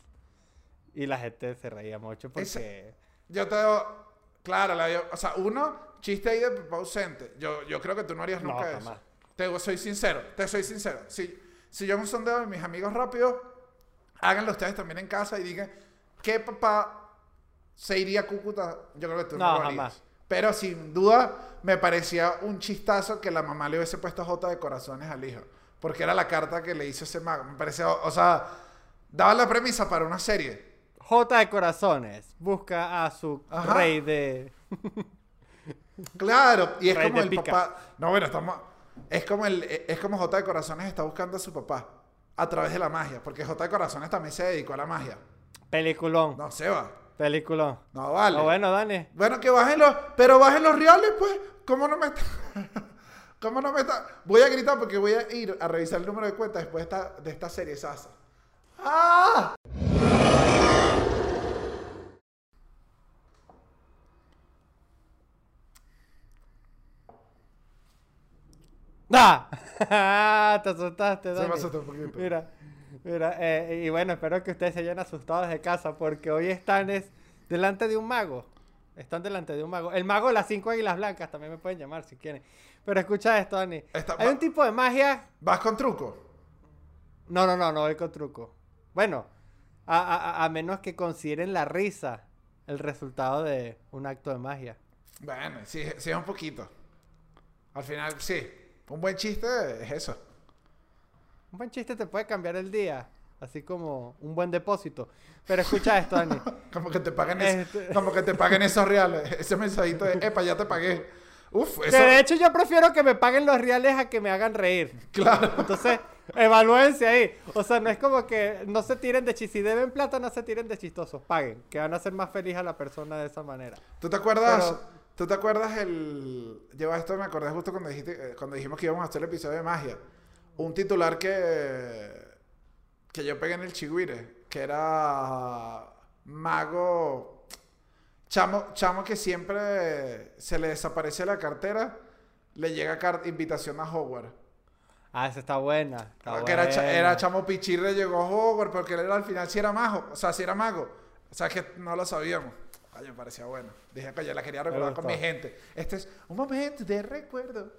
[SPEAKER 2] Y la gente se reía mucho porque...
[SPEAKER 1] Ese- Yo te digo, claro, la- o sea, uno, chiste ahí de papá ausente. Yo, yo creo que tú no harías
[SPEAKER 2] No,
[SPEAKER 1] nunca eso.
[SPEAKER 2] jamás.
[SPEAKER 1] Te soy sincero, te soy sincero. Si, si yo un sondeo de mis amigos rápidos, háganlo ustedes también en casa y digan, ¿qué papá se iría a Cúcuta? Yo creo que tú no,
[SPEAKER 2] No,
[SPEAKER 1] lo harías. Pero sin duda me parecía un chistazo que la mamá le hubiese puesto J de corazones al hijo. Porque era la carta que le hizo ese mago. Me parecía, o sea, daba la premisa para una serie.
[SPEAKER 2] J de corazones busca a su
[SPEAKER 1] Ajá.
[SPEAKER 2] rey de...
[SPEAKER 1] Claro, y es
[SPEAKER 2] Rey
[SPEAKER 1] como el
[SPEAKER 2] pica.
[SPEAKER 1] papá. No, bueno, estamos. Es como el, es como J de Corazones está buscando a su papá a través de la magia, porque J de Corazones también se dedicó a la magia.
[SPEAKER 2] Peliculón.
[SPEAKER 1] No se va.
[SPEAKER 2] Peliculón.
[SPEAKER 1] No vale.
[SPEAKER 2] Ah, bueno, Dani.
[SPEAKER 1] Bueno, que bajen los, pero bajen los reales, pues. ¿Cómo no me está? ¿Cómo no me está? Voy a gritar porque voy a ir a revisar el número de cuenta después de esta, de esta serie Sasa. ¡Ah!
[SPEAKER 2] ¡Ah! Te asustaste,
[SPEAKER 1] Se
[SPEAKER 2] Dani.
[SPEAKER 1] me asustó un poquito.
[SPEAKER 2] Mira, mira, eh, y bueno, espero que ustedes se hayan asustado desde casa porque hoy están es delante de un mago. Están delante de un mago. El mago de las cinco águilas blancas también me pueden llamar si quieren. Pero escucha esto, Dani.
[SPEAKER 1] Está-
[SPEAKER 2] Hay
[SPEAKER 1] va-
[SPEAKER 2] un tipo de magia.
[SPEAKER 1] ¿Vas con truco?
[SPEAKER 2] No, no, no, no voy con truco. Bueno, a, a- a- a menos que consideren la risa el resultado de un acto de magia.
[SPEAKER 1] Bueno, sí, sí es un poquito. Al final, sí. Un buen chiste es eso.
[SPEAKER 2] Un buen chiste te puede cambiar el día, así como un buen depósito. Pero escucha esto, Dani.
[SPEAKER 1] Como que te paguen, es-
[SPEAKER 2] Este-
[SPEAKER 1] como que te paguen esos reales. Ese mensajito de, epa, ya te pagué. Uf, eso.
[SPEAKER 2] de hecho yo prefiero que me paguen los reales a que me hagan reír.
[SPEAKER 1] Claro.
[SPEAKER 2] Entonces, evalúense ahí. O sea, no es como que no se tiren de chistosos. Si deben plata, no se tiren de chistosos. Paguen, que van a hacer más feliz a la persona de esa manera.
[SPEAKER 1] ¿Tú te acuerdas?
[SPEAKER 2] Pero-
[SPEAKER 1] ¿Tú te acuerdas el. Lleva esto, me acordé justo cuando, dijiste, eh, cuando dijimos que íbamos a hacer el episodio de magia. Un titular que. que yo pegué en el chigüire. Que era. Mago. Chamo, chamo que siempre se le desaparece la cartera. Le llega car- invitación a Hogwarts.
[SPEAKER 2] Ah, esa está buena. está
[SPEAKER 1] que era, cha-
[SPEAKER 2] buena.
[SPEAKER 1] era Chamo Pichirre, llegó a Hogwarts, porque él era al final sí era mago. O sea, sí era mago. O sea, que no lo sabíamos. Ay, me parecía bueno. Dije que yo la quería recordar con mi gente. Este es un momento de recuerdo.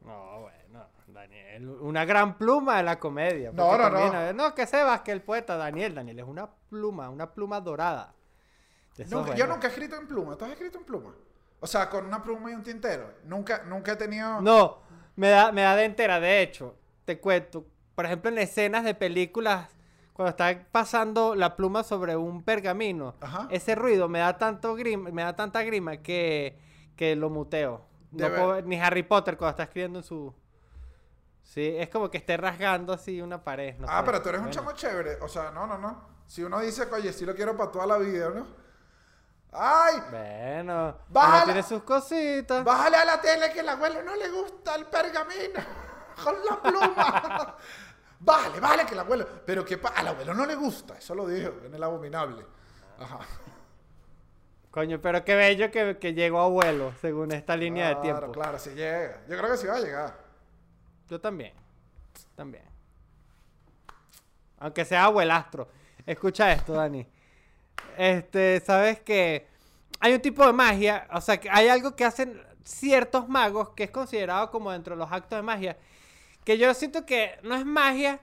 [SPEAKER 2] No, bueno, Daniel. Una gran pluma de la comedia.
[SPEAKER 1] No, no, no.
[SPEAKER 2] también, No, que Sebas, que el poeta Daniel. Daniel es una pluma, una pluma dorada.
[SPEAKER 1] Yo nunca he escrito en pluma. ¿Tú has escrito en pluma? O sea, con una pluma y un tintero. Nunca, nunca he tenido.
[SPEAKER 2] No, me da, me da de entera. De hecho, te cuento. Por ejemplo, en escenas de películas, cuando está pasando la pluma sobre un pergamino,
[SPEAKER 1] Ajá.
[SPEAKER 2] ese ruido me da tanto grima, me da tanta grima que, que lo muteo. No puedo- ni Harry Potter cuando está escribiendo en su. Sí, es como que esté rasgando así una pared. no
[SPEAKER 1] ah,
[SPEAKER 2] sé.
[SPEAKER 1] pero tú eres un chamo chévere. O sea, no, no, no. Si uno dice, oye, sí lo quiero para toda la vida, ¿no? Ay,
[SPEAKER 2] Bueno,
[SPEAKER 1] Bájala.
[SPEAKER 2] uno tiene sus cositas.
[SPEAKER 1] bájale a la tele que al abuelo no le gusta el pergamino con la pluma. Bájale, bájale que el abuelo. Pero que al abuelo no le gusta, eso lo dijo en el abominable. Ajá.
[SPEAKER 2] Coño, pero qué bello que, que llegó abuelo, según esta línea de
[SPEAKER 1] Claro,
[SPEAKER 2] tiempo.
[SPEAKER 1] claro, sí llega. Yo creo que sí va a llegar.
[SPEAKER 2] Yo también. También. Aunque sea abuelastro. Escucha esto, Dani. Este, sabes que hay un tipo de magia, o sea, que hay algo que hacen ciertos magos que es considerado como dentro de los actos de magia, que yo siento que no es magia,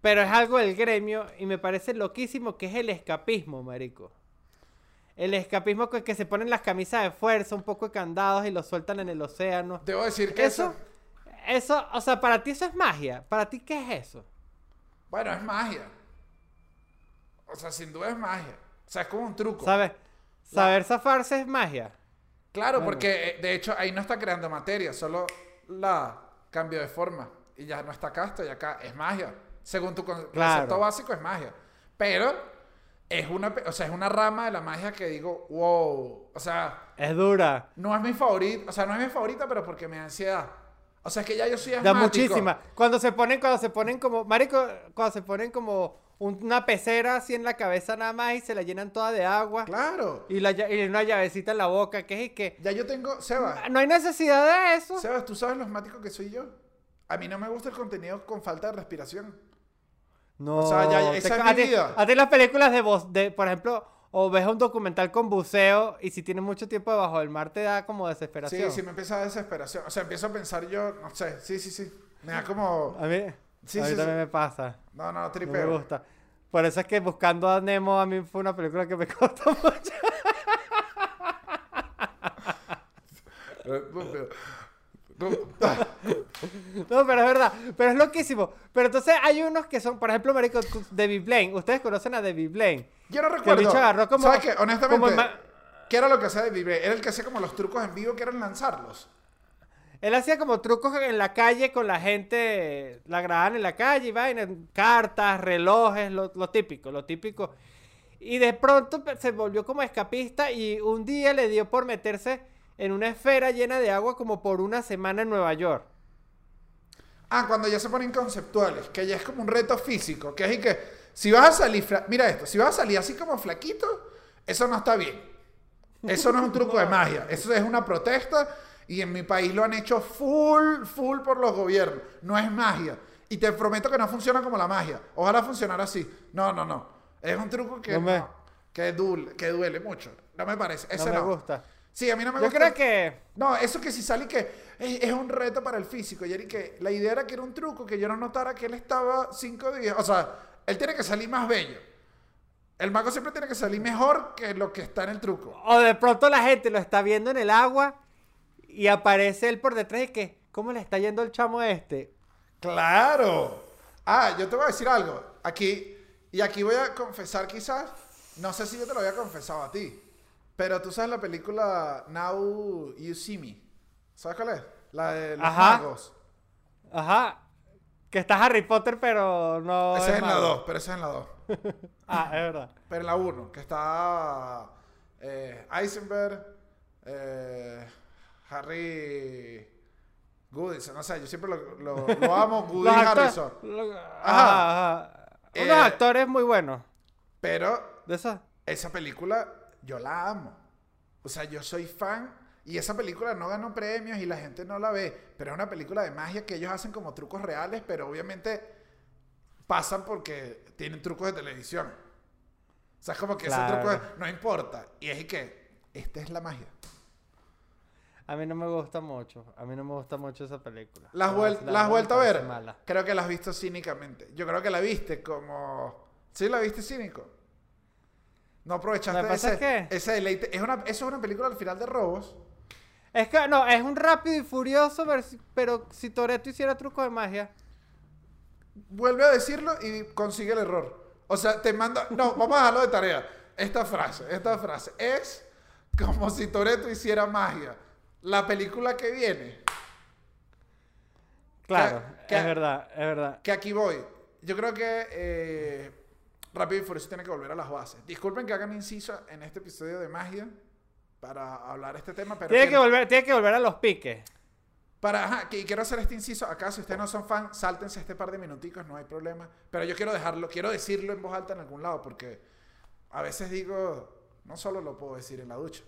[SPEAKER 2] pero es algo del gremio y me parece loquísimo que es el escapismo, marico. El escapismo con que se ponen las camisas de fuerza, un poco de candados y los sueltan en el océano.
[SPEAKER 1] Debo decir que eso.
[SPEAKER 2] Eso, eso, o sea, para ti eso es magia. ¿Para ti qué es eso?
[SPEAKER 1] Bueno, es magia. O sea, sin duda es magia. O sea, es como un truco.
[SPEAKER 2] ¿Sabes? Saber zafarse es magia.
[SPEAKER 1] Claro,
[SPEAKER 2] Bueno.
[SPEAKER 1] porque eh, de hecho ahí no está creando materia, solo la cambio de forma. Y ya no está acá, estoy acá. Es magia. Según tu
[SPEAKER 2] Claro.
[SPEAKER 1] concepto básico, es magia. Pero es una, o sea, es una rama de la magia que digo, wow. O sea,
[SPEAKER 2] Es dura.
[SPEAKER 1] no es mi favorita. O sea, no es mi favorita, pero porque me da ansiedad. O sea, es que ya yo soy
[SPEAKER 2] Da
[SPEAKER 1] asmático.
[SPEAKER 2] muchísima. Cuando se ponen, cuando se ponen como, marico, cuando se ponen como una pecera así en la cabeza nada más y se la llenan toda de agua.
[SPEAKER 1] Claro.
[SPEAKER 2] Y, la, lla- y una llavecita en la boca, que es y que...
[SPEAKER 1] Ya yo tengo, Seba,
[SPEAKER 2] No hay necesidad de eso.
[SPEAKER 1] Sebas, ¿tú sabes lo asmático que soy yo? A mí no me gusta el contenido con falta de respiración.
[SPEAKER 2] No.
[SPEAKER 1] O sea, ya-
[SPEAKER 2] te
[SPEAKER 1] esa es
[SPEAKER 2] ca-
[SPEAKER 1] mi
[SPEAKER 2] a ti-
[SPEAKER 1] vida.
[SPEAKER 2] A ti las películas de voz, de, por ejemplo, o ves un documental con buceo y si tienes mucho tiempo debajo del mar te da como desesperación.
[SPEAKER 1] Sí, sí, me empieza a dar desesperación. O sea, empiezo a pensar yo, no sé, sí, sí, sí. Me da como.
[SPEAKER 2] A mí,
[SPEAKER 1] Sí,
[SPEAKER 2] a mí
[SPEAKER 1] sí,
[SPEAKER 2] también
[SPEAKER 1] sí.
[SPEAKER 2] me pasa.
[SPEAKER 1] No, no,
[SPEAKER 2] No me
[SPEAKER 1] tripeo.
[SPEAKER 2] gusta. Por eso es que Buscando a Nemo a mí fue una película que me costó mucho.
[SPEAKER 1] No, pero-
[SPEAKER 2] es verdad. Pero es loquísimo. Pero entonces hay unos que son, por ejemplo, marico, David Blaine. Ustedes conocen a David Blaine.
[SPEAKER 1] Yo no
[SPEAKER 2] Que el
[SPEAKER 1] recuerdo.
[SPEAKER 2] bicho agarró como...
[SPEAKER 1] ¿Sabes qué? Honestamente,
[SPEAKER 2] como
[SPEAKER 1] ¿qué era lo que hacía de Vibre? Era el que hacía como los trucos en vivo que eran lanzarlos.
[SPEAKER 2] Él hacía como trucos en la calle con la gente, la grababan en la calle, y vaina, cartas, relojes, lo, lo típico, lo típico. Y de pronto se volvió como escapista y un día le dio por meterse en una esfera llena de agua como por una semana en Nueva York.
[SPEAKER 1] Ah, cuando ya se ponen conceptuales, que ya es como un reto físico, que es que si vas a salir, mira esto, si vas a salir así como flaquito, eso no está bien. Eso no es un truco de magia, eso es una protesta y en mi país lo han hecho full, full por los gobiernos. No es magia. Y te prometo que no funciona como la magia. Ojalá funcionara así. No, no, no. Es un truco que,
[SPEAKER 2] No me-
[SPEAKER 1] no, que, duele, que duele mucho. No me parece.
[SPEAKER 2] No
[SPEAKER 1] Ese
[SPEAKER 2] me
[SPEAKER 1] no.
[SPEAKER 2] gusta.
[SPEAKER 1] Sí, a mí no me
[SPEAKER 2] Yo
[SPEAKER 1] gusta.
[SPEAKER 2] creo que...
[SPEAKER 1] No, eso que si sale que es, es un reto para el físico. Y que la idea era que era un truco, que yo no notara que él estaba cinco días. O sea, él tiene que salir más bello. El mago siempre tiene que salir mejor que lo que está en el truco.
[SPEAKER 2] O de pronto la gente lo está viendo en el agua y aparece él por detrás y que, ¿cómo le está yendo el chamo este?
[SPEAKER 1] ¡Claro! Ah, yo te voy a decir algo. Aquí, y aquí voy a confesar quizás, no sé si yo te lo había confesado a ti, pero tú sabes la película Now You See Me. ¿Sabes cuál es? La de los
[SPEAKER 2] Ajá.
[SPEAKER 1] magos.
[SPEAKER 2] Ajá. Que está Harry Potter, pero no.
[SPEAKER 1] Esa es en la
[SPEAKER 2] mago.
[SPEAKER 1] 2, pero esa es en la 2.
[SPEAKER 2] Ah, es verdad.
[SPEAKER 1] Pero en la 1, que está eh, Eisenberg, eh, Harry Goodison, no sé, yo siempre lo, lo- lo amo, Goody Harrison.
[SPEAKER 2] lo-
[SPEAKER 1] Ajá.
[SPEAKER 2] Ajá, ajá.
[SPEAKER 1] Eh,
[SPEAKER 2] Unos actores muy buenos.
[SPEAKER 1] Pero
[SPEAKER 2] De eso.
[SPEAKER 1] esa película yo la amo. O sea, yo soy fan y esa película no ganó premios y la gente no la ve, pero es una película de magia que ellos hacen como trucos reales, pero obviamente pasan porque tienen trucos de televisión. O sea, es como que ese truco no importa. Y es que esta es la magia.
[SPEAKER 2] A mí no me gusta mucho. A mí no me gusta mucho esa película.
[SPEAKER 1] ¿La has,
[SPEAKER 2] No,
[SPEAKER 1] vuel-
[SPEAKER 2] la
[SPEAKER 1] has
[SPEAKER 2] me
[SPEAKER 1] vuelto a ver?
[SPEAKER 2] mala.
[SPEAKER 1] Creo que la has visto cínicamente. Yo creo que la viste como... ¿Sí la viste cínico? No aprovechaste
[SPEAKER 2] pasa
[SPEAKER 1] ese,
[SPEAKER 2] es que-
[SPEAKER 1] ese deleite. Es una, eso es una película al final de robos.
[SPEAKER 2] Es que no, es un rápido y furioso, pero si Toreto hiciera truco de magia.
[SPEAKER 1] Vuelve a decirlo y consigue el error. O sea, te manda... No, vamos a dejarlo de tarea. Esta frase, esta frase. Es como si Toreto hiciera magia. La película que viene.
[SPEAKER 2] Claro,
[SPEAKER 1] ¿Qué-
[SPEAKER 2] es verdad, es verdad.
[SPEAKER 1] Que aquí voy. Yo creo que... eh, Rápido y Furioso tiene que volver a las bases. Disculpen que hagan inciso en este episodio de magia para hablar este tema, pero
[SPEAKER 2] Tiene que, volver, tiene que volver a los piques.
[SPEAKER 1] para, ajá, que- quiero hacer este inciso. Acá, si ustedes no son fan, sáltense este par de minuticos, no hay problema. Pero yo quiero dejarlo, quiero decirlo en voz alta en algún lado, porque a veces digo, no solo lo puedo decir en la ducha.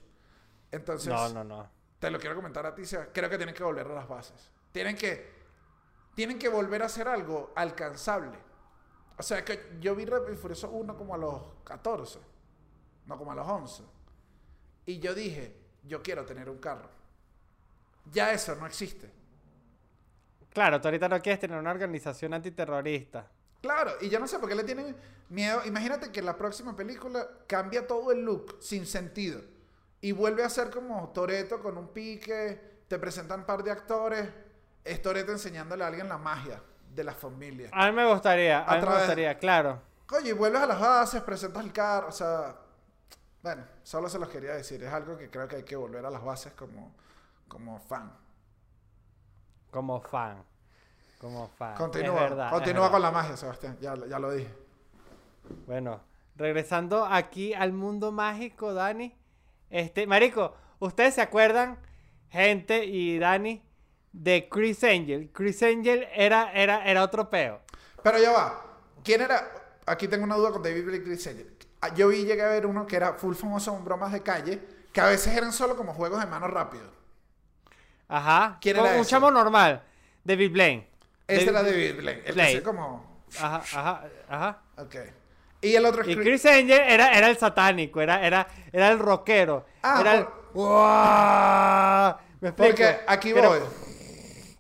[SPEAKER 1] Entonces,
[SPEAKER 2] No, no, no.
[SPEAKER 1] Te lo quiero comentar a ti, Seba. Creo que tienen que volver a las bases. Tienen que, tienen que volver a hacer algo alcanzable. O sea, que yo vi Rápido y Furioso 1 como a los 14, no como a los 11. Y yo dije, yo quiero tener un carro. Ya eso no existe.
[SPEAKER 2] Claro, tú ahorita no quieres tener una organización antiterrorista.
[SPEAKER 1] Claro, y yo no sé por qué le tienen miedo. Imagínate que la próxima película cambia todo el look sin sentido. Y vuelve a ser como Toreto con un pique. Te presentan un par de actores. Es Toreto enseñándole a alguien la magia de la familia.
[SPEAKER 2] A mí me gustaría, a,
[SPEAKER 1] A
[SPEAKER 2] mí me gustaría, claro.
[SPEAKER 1] Oye, y vuelves a las bases, presentas el carro. O sea, bueno, solo se los quería decir. Es algo que creo que hay que volver a las bases como, como fan.
[SPEAKER 2] Como fan. Como fan.
[SPEAKER 1] Continúa,
[SPEAKER 2] Es verdad, es
[SPEAKER 1] continúa
[SPEAKER 2] verdad.
[SPEAKER 1] con la magia, Sebastián. Ya, ya lo dije.
[SPEAKER 2] Bueno, regresando aquí al mundo mágico, Dani. Este, Marico, ¿ustedes se acuerdan, gente y Dani, de Chris Angel? Chris Angel era, era, era otro peo.
[SPEAKER 1] Pero ya va. ¿Quién era? Aquí tengo una duda con David Blake Chris Angel. Ah, Yo vi, llegué a ver uno que era full famoso en bromas de calle, que a veces eran solo como juegos de mano rápido.
[SPEAKER 2] Ajá.
[SPEAKER 1] ¿Quién
[SPEAKER 2] Como
[SPEAKER 1] era
[SPEAKER 2] Un
[SPEAKER 1] ese?
[SPEAKER 2] chamo normal. David Blaine.
[SPEAKER 1] Ese era
[SPEAKER 2] David-
[SPEAKER 1] David Blake. El que hacía como...
[SPEAKER 2] Ajá, ajá, ajá.
[SPEAKER 1] Ok. Y el otro es
[SPEAKER 2] Y
[SPEAKER 1] Chris-
[SPEAKER 2] Angel era, era el satánico, era, era, era el rockero.
[SPEAKER 1] Ah,
[SPEAKER 2] era el... ¿Me explico?
[SPEAKER 1] Porque aquí voy.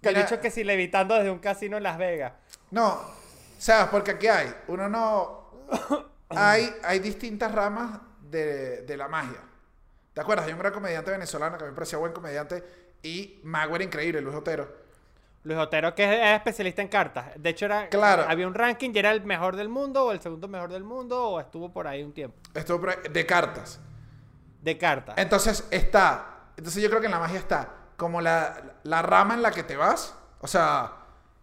[SPEAKER 2] Que
[SPEAKER 1] Mira,
[SPEAKER 2] dicho que si levitando desde un casino en Las Vegas.
[SPEAKER 1] No, sabes, porque aquí hay, uno no, hay, hay distintas ramas de, de la magia. ¿Te acuerdas? Hay un gran comediante venezolano que a mí me parecía buen comediante y mago era increíble, Luis Otero.
[SPEAKER 2] Luis Otero, que es, es especialista en cartas. De hecho, era,
[SPEAKER 1] Claro.
[SPEAKER 2] había un ranking y era el mejor del mundo, o el segundo mejor del mundo, o estuvo por ahí un tiempo.
[SPEAKER 1] Estuvo por ahí- de cartas.
[SPEAKER 2] De cartas.
[SPEAKER 1] Entonces está, entonces yo creo que en la magia está como la, la rama en la que te vas, o sea,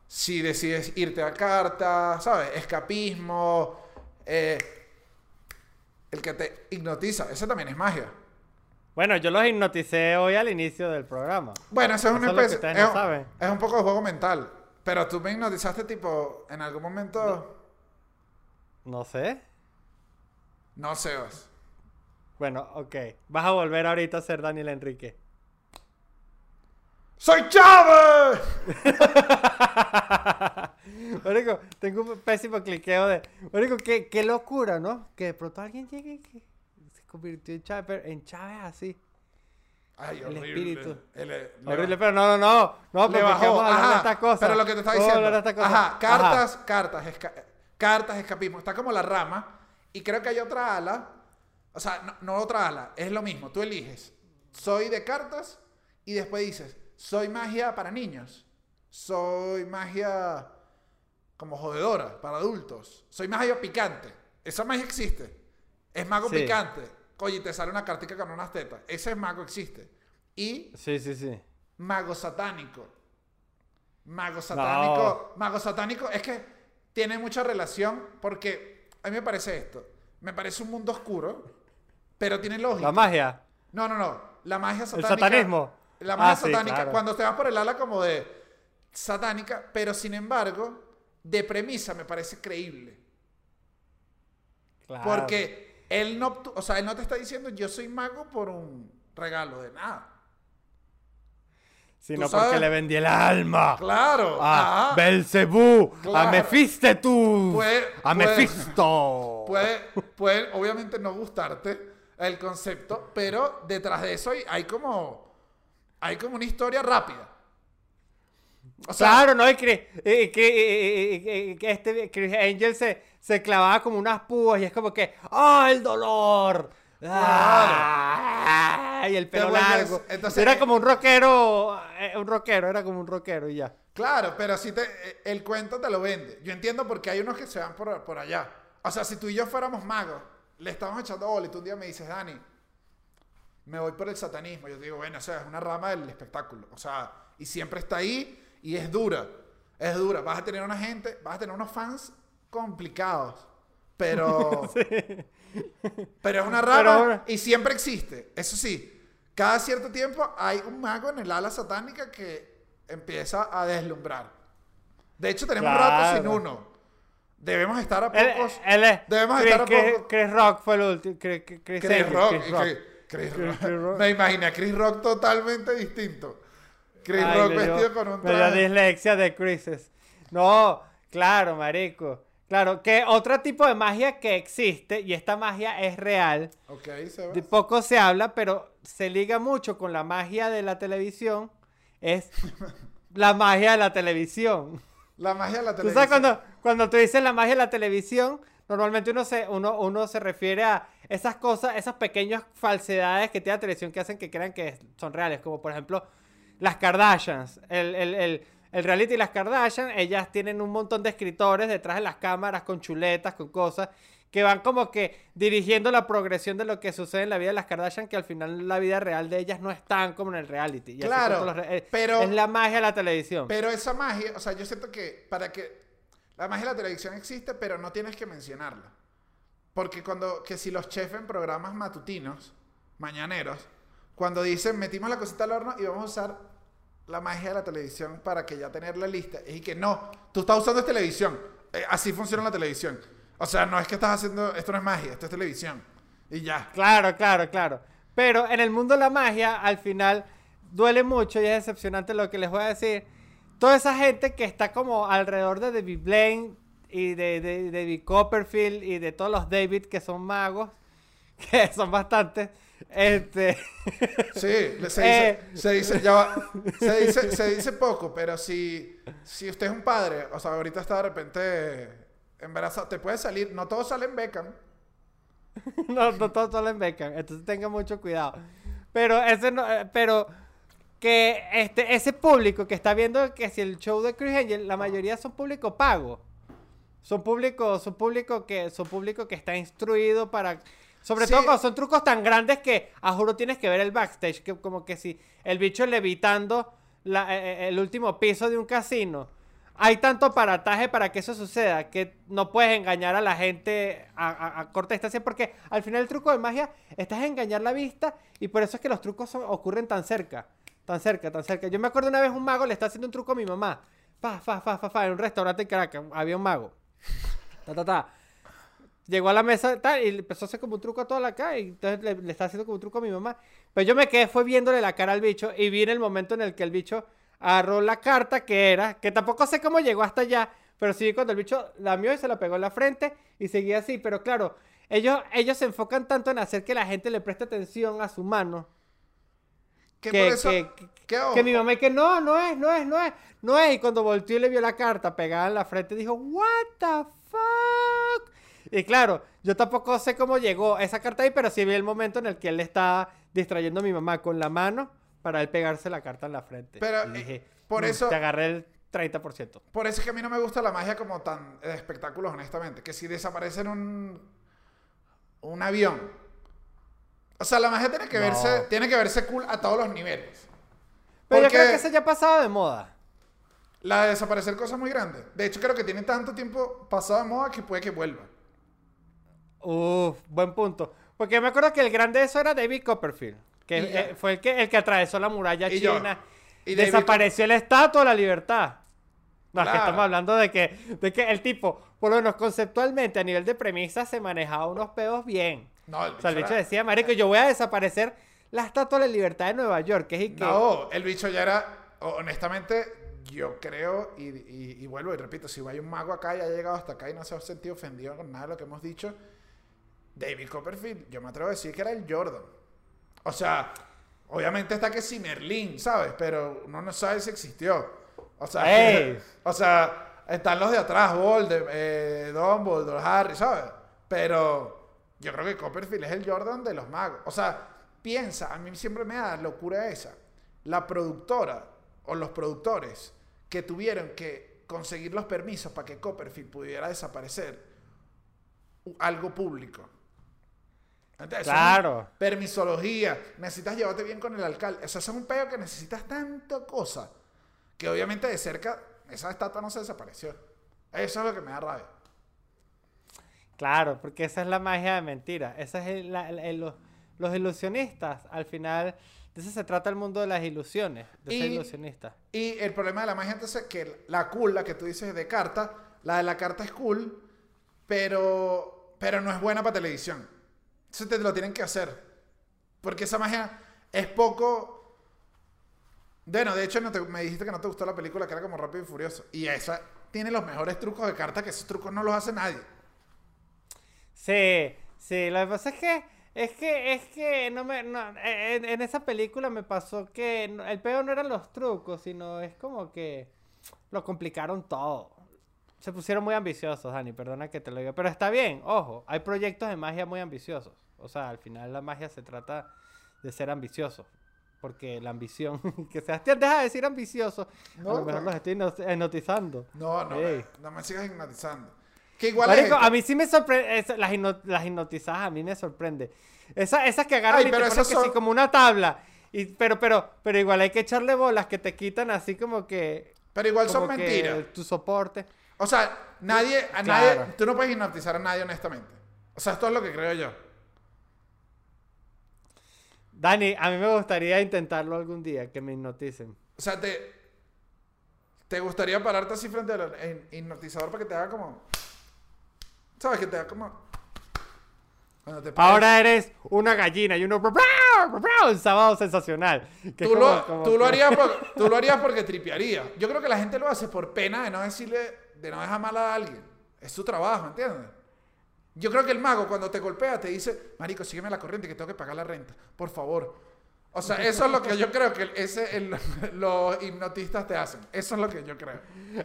[SPEAKER 1] si decides irte a cartas, ¿sabes? Escapismo, eh, el que te hipnotiza, eso también es magia.
[SPEAKER 2] Bueno, yo los hipnoticé hoy al inicio del programa.
[SPEAKER 1] Bueno, eso es una
[SPEAKER 2] es
[SPEAKER 1] especie, es,
[SPEAKER 2] no
[SPEAKER 1] es un poco de juego mental, pero tú me hipnotizaste tipo en algún momento,
[SPEAKER 2] No sé.
[SPEAKER 1] no, Sebas.
[SPEAKER 2] Bueno, ok. Vas a volver ahorita a ser Daniel Enrique.
[SPEAKER 1] ¡Soy Chávez!
[SPEAKER 2] Marico, tengo un pésimo cliqueo de. Marico, qué, qué locura, ¿no? Que de pronto alguien llegue y convirtió en Chávez, pero en Chávez así.
[SPEAKER 1] Ay,
[SPEAKER 2] El
[SPEAKER 1] horrible.
[SPEAKER 2] espíritu.
[SPEAKER 1] El- le
[SPEAKER 2] Horrible, pero no, no, no. No,
[SPEAKER 1] Le bajó.
[SPEAKER 2] de
[SPEAKER 1] Ajá,
[SPEAKER 2] estas cosas.
[SPEAKER 1] Pero lo que te está diciendo.
[SPEAKER 2] de estas cosas.
[SPEAKER 1] Ajá, cartas, cartas, esca- cartas, escapismo. Está como la rama. Y creo que hay otra ala. O sea, no, no otra ala. Es lo mismo. Tú eliges. Soy de cartas. Y después dices. Soy magia para niños. Soy magia como jodedora para adultos. Soy magia picante. Esa magia existe. Es mago
[SPEAKER 2] Sí.
[SPEAKER 1] picante. Oye, te sale una cartica con unas tetas. Ese mago existe. Y
[SPEAKER 2] Sí, sí, sí.
[SPEAKER 1] Mago satánico. Mago satánico. Mago satánico es que tiene mucha relación porque a mí me parece esto. Me parece un mundo oscuro, pero tiene lógica.
[SPEAKER 2] La magia.
[SPEAKER 1] No, no, no. La magia
[SPEAKER 2] El
[SPEAKER 1] satánica.
[SPEAKER 2] satanismo.
[SPEAKER 1] La magia
[SPEAKER 2] Ah, sí,
[SPEAKER 1] satánica,
[SPEAKER 2] claro.
[SPEAKER 1] cuando te vas por el ala como de satánica, pero sin embargo, de premisa me parece creíble.
[SPEAKER 2] Claro.
[SPEAKER 1] Porque él no, o sea, él no te está diciendo yo soy mago por un regalo de nada.
[SPEAKER 2] Sino
[SPEAKER 1] tú
[SPEAKER 2] porque le vendí el alma.
[SPEAKER 1] Claro.
[SPEAKER 2] A. Belcebú. A
[SPEAKER 1] Claro.
[SPEAKER 2] Mefistetus.
[SPEAKER 1] Puede-
[SPEAKER 2] a
[SPEAKER 1] puede-
[SPEAKER 2] Mefisto.
[SPEAKER 1] Puede, puede obviamente no gustarte el concepto, pero detrás de eso hay, hay como hay como una historia rápida. O sea,
[SPEAKER 2] Claro, ¿no? Y que, y que- y- que este Chris Angel se, se clavaba como unas púas y es como que ¡Ah, el dolor! ¡Ah! Y el pelo
[SPEAKER 1] vuelves-
[SPEAKER 2] largo.
[SPEAKER 1] entonces,
[SPEAKER 2] era
[SPEAKER 1] eh,
[SPEAKER 2] como un rockero, eh, un rockero, era como un rockero y ya.
[SPEAKER 1] claro, pero si te, eh, el cuento te lo vende. Yo entiendo porque hay unos que se van por, por allá. O sea, si tú y yo fuéramos magos, le estamos echando bola y tú un día me dices, Dani, me voy por el satanismo. Yo digo, bueno, o sea, es una rama del espectáculo. O sea, y siempre está ahí y es dura. Es dura. Vas a tener una gente, vas a tener unos fans complicados. Pero. Pero es una rama
[SPEAKER 2] ahora-
[SPEAKER 1] y siempre existe. Eso sí, cada cierto tiempo hay un mago en el ala satánica que empieza a deslumbrar. De hecho, tenemos un rato sin uno. Debemos estar a pocos.
[SPEAKER 2] él es.
[SPEAKER 1] Debemos
[SPEAKER 2] Chris,
[SPEAKER 1] estar a
[SPEAKER 2] Chris-
[SPEAKER 1] poco-
[SPEAKER 2] Chris Rock fue el último. Chris,
[SPEAKER 1] Rock.
[SPEAKER 2] Rock.
[SPEAKER 1] Rock. Me imaginé a Chris Rock totalmente distinto. Chris
[SPEAKER 2] Ay,
[SPEAKER 1] Rock
[SPEAKER 2] me dio-
[SPEAKER 1] vestido con un
[SPEAKER 2] me dio
[SPEAKER 1] traje.
[SPEAKER 2] dislexia de Chrises. No, claro, marico. Claro, que otro tipo de magia que existe, y esta magia es real,
[SPEAKER 1] Ok,
[SPEAKER 2] de poco se habla, pero se liga mucho con la magia de la televisión, es la magia de la televisión.
[SPEAKER 1] La magia de la
[SPEAKER 2] Tú
[SPEAKER 1] televisión.
[SPEAKER 2] sabes cuando, cuando tú dices la magia de la televisión, normalmente uno se, uno, uno se refiere a esas cosas, esas pequeñas falsedades que tiene la televisión que hacen que crean que son reales, como por ejemplo las Kardashians, el, el, el, el reality de las Kardashian, ellas tienen un montón de escritores detrás de las cámaras con chuletas, con cosas, que van como que dirigiendo la progresión de lo que sucede en la vida de las Kardashian, que al final la vida real de ellas no es tan como en el reality. Y
[SPEAKER 1] Claro,
[SPEAKER 2] los eh,
[SPEAKER 1] pero-
[SPEAKER 2] Es la magia de la televisión.
[SPEAKER 1] Pero esa magia, o sea, yo siento que para que la magia de la televisión existe, pero no tienes que mencionarla. Porque cuando, que si los chefs en programas matutinos, mañaneros, cuando dicen metimos la cosita al horno y vamos a usar la magia de la televisión para que ya tenerla lista, y que no, tú estás usando es televisión, Eh, así funciona la televisión. O sea, no es que estás haciendo, esto no es magia, esto es televisión. Y ya.
[SPEAKER 2] Claro, claro, claro. Pero en el mundo de la magia, al final, duele mucho y es decepcionante lo que les voy a decir. Toda esa gente que está como alrededor de David Blaine y de, de, de David Copperfield y de todos los David que son magos, que son bastantes, este...
[SPEAKER 1] Sí, le- se dice,
[SPEAKER 2] Eh.
[SPEAKER 1] se dice, ya va, se dice, se dice poco, pero si, si usted es un padre, o sea, ahorita está de repente embarazado, te puede salir, no todos salen Beckham.
[SPEAKER 2] no, no todos salen Beckham, entonces tengan mucho cuidado. Pero ese no, eh, pero que este, ese público que está viendo que si el show de Chris Angel, la mayoría son público pago. Son público, son público que, son público que está instruido para. Sobre
[SPEAKER 1] Sí.
[SPEAKER 2] todo cuando son trucos tan grandes que a juro tienes que ver el backstage. Que como que si el bicho levitando la- eh, eh, el último piso de un casino. Hay tanto aparataje para que eso suceda que no puedes engañar a la gente a, a- a corta distancia porque al final el truco de magia estás engañar la vista y por eso es que los trucos son- ocurren tan cerca, tan cerca, tan cerca. Yo me acuerdo una vez un mago le está haciendo un truco a mi mamá. Fa, fa, fa, fa, fa, en un restaurante en Caracas había un mago. Ta, ta, ta. Llegó a la mesa tal, y le empezó a hacer como un truco a toda la cara y entonces le, le está haciendo como un truco a mi mamá. Pero yo me quedé, fue viéndole la cara al bicho y vi en el momento en el que el bicho agarró la carta que era, que tampoco sé cómo llegó hasta allá, pero sí cuando el bicho la mió y se la pegó en la frente y seguía así. Pero claro, ellos, ellos se enfocan tanto en hacer que la gente le preste atención a su mano.
[SPEAKER 1] Que,
[SPEAKER 2] Que-
[SPEAKER 1] por eso,
[SPEAKER 2] que- que-
[SPEAKER 1] que ojo,
[SPEAKER 2] Que mi mamá que no, no es, no es, no es, no es. Y cuando volteó y le vio la carta pegada en la frente, dijo, what the fuck. Y claro, yo tampoco sé cómo llegó esa carta ahí, pero sí vi el momento en el que él le estaba distrayendo a mi mamá con la mano para él pegarse la carta en la frente.
[SPEAKER 1] Pero,
[SPEAKER 2] Y
[SPEAKER 1] eh,
[SPEAKER 2] dije,
[SPEAKER 1] por
[SPEAKER 2] "Mm,
[SPEAKER 1] eso-
[SPEAKER 2] Te agarré el 30%.
[SPEAKER 1] por eso es que a mí no me gusta la magia como tan de espectáculos, honestamente. Que si desaparece en un, un avión. O sea, la magia tiene que
[SPEAKER 2] No.
[SPEAKER 1] verse, tiene que verse cool a todos los niveles.
[SPEAKER 2] Pero yo creo que eso ya ha pasado de moda.
[SPEAKER 1] La de desaparecer cosas muy grandes. De hecho, creo que tiene tanto tiempo pasado de moda que puede que vuelva.
[SPEAKER 2] Uf, buen punto. Porque yo me acuerdo que el grande de eso era David Copperfield, que eh, fue el que, el que atravesó la muralla
[SPEAKER 1] Y yo.
[SPEAKER 2] china.
[SPEAKER 1] Y David
[SPEAKER 2] Desapareció la estatua de la libertad. No, es que estamos hablando de que, de que el tipo, por lo menos conceptualmente, a nivel de premisa, se manejaba unos pedos bien.
[SPEAKER 1] No, el
[SPEAKER 2] O sea, el
[SPEAKER 1] bicho era-
[SPEAKER 2] decía, marico, yo voy a desaparecer la estatua de la libertad de Nueva York, que es que...
[SPEAKER 1] No, el bicho ya era. Honestamente, yo creo, y, y- y vuelvo y repito, si hay un mago acá y ha llegado hasta acá y no se ha sentido ofendido con nada de lo que hemos dicho, David Copperfield, yo me atrevo a decir que era el Jordan. O sea, obviamente está que sí Merlín, ¿sabes? Pero uno no sabe si existió. O sea, o sea están los de atrás, Voldemort, eh, Dumbledore, Harry, ¿sabes? Pero yo creo que Copperfield es el Jordan de los magos. O sea, piensa, a mí siempre me da locura esa. La productora o los productores que tuvieron que conseguir los permisos para que Copperfield pudiera desaparecer algo público. Entonces,
[SPEAKER 2] Claro.
[SPEAKER 1] Permisología. Necesitas llevarte bien con el alcalde. Eso es un pedo que necesitas tanta cosa que obviamente de cerca esa estatua no se desapareció. Eso es lo que me da rabia.
[SPEAKER 2] Claro, porque esa es la magia de mentira. Esa es el- la- el- los, los ilusionistas, al final, de eso se trata el mundo de las ilusiones, de ser
[SPEAKER 1] Y-
[SPEAKER 2] ilusionista.
[SPEAKER 1] Y el problema de la magia entonces es que la cool, la que tú dices de carta, la de la carta es cool, pero, pero no es buena para televisión. Eso te lo tienen que hacer. Porque esa magia es poco... Bueno, de hecho me dijiste que no te gustó la película, que era como Rápido y Furioso. Y esa tiene los mejores trucos de carta, que esos trucos no los hace nadie.
[SPEAKER 2] Sí, sí, lo que pasa es que, es que, es que no me, en, en esa película me pasó que el peor no eran los trucos, sino es como que lo complicaron todo. Se pusieron muy ambiciosos, Dani, perdona que te lo diga. Pero está bien, ojo, hay proyectos de magia muy ambiciosos. O sea, al final la magia se trata de ser ambicioso. Porque la ambición, que Sebastián deja de decir ambicioso,
[SPEAKER 1] No,
[SPEAKER 2] a lo mejor
[SPEAKER 1] no.
[SPEAKER 2] los estoy hipno- hipnotizando.
[SPEAKER 1] No, no,
[SPEAKER 2] Ey.
[SPEAKER 1] me- no me sigas hipnotizando. Que igual es
[SPEAKER 2] Marico,
[SPEAKER 1] esto.
[SPEAKER 2] a mí sí me sorprende, esa- las, las hipnotizadas a mí me sorprende. Esa, esas que agarran
[SPEAKER 1] Ay,
[SPEAKER 2] y te ponen que
[SPEAKER 1] son-
[SPEAKER 2] sí, como una tabla. Y, pero, pero, pero igual hay que echarle bolas que te quitan así como que...
[SPEAKER 1] Pero igual son mentiras.
[SPEAKER 2] Tu soporte.
[SPEAKER 1] O sea, nadie, a
[SPEAKER 2] Claro.
[SPEAKER 1] nadie, tú no puedes hipnotizar a nadie honestamente. O sea, esto es lo que creo yo.
[SPEAKER 2] Dani, a mí me gustaría intentarlo algún día, que me hipnoticen.
[SPEAKER 1] O sea, te, te gustaría pararte así frente al hipnotizador para que te haga como, sabes, que te haga como. Cuando te pares.
[SPEAKER 2] Ahora eres una gallina y uno... Un sábado sensacional. que
[SPEAKER 1] tú,
[SPEAKER 2] como-
[SPEAKER 1] lo,
[SPEAKER 2] como
[SPEAKER 1] tú, lo harías por- tú lo harías porque tripearía. Yo creo que la gente lo hace por pena de no decirle, de no dejar mal a alguien. Es su trabajo, ¿entiendes? Yo creo que el mago cuando te golpea te dice, marico, sígueme la corriente que tengo que pagar la renta, por favor. O sea, eso es lo que yo creo que ese, el- los hipnotistas te hacen. Eso es lo que yo creo.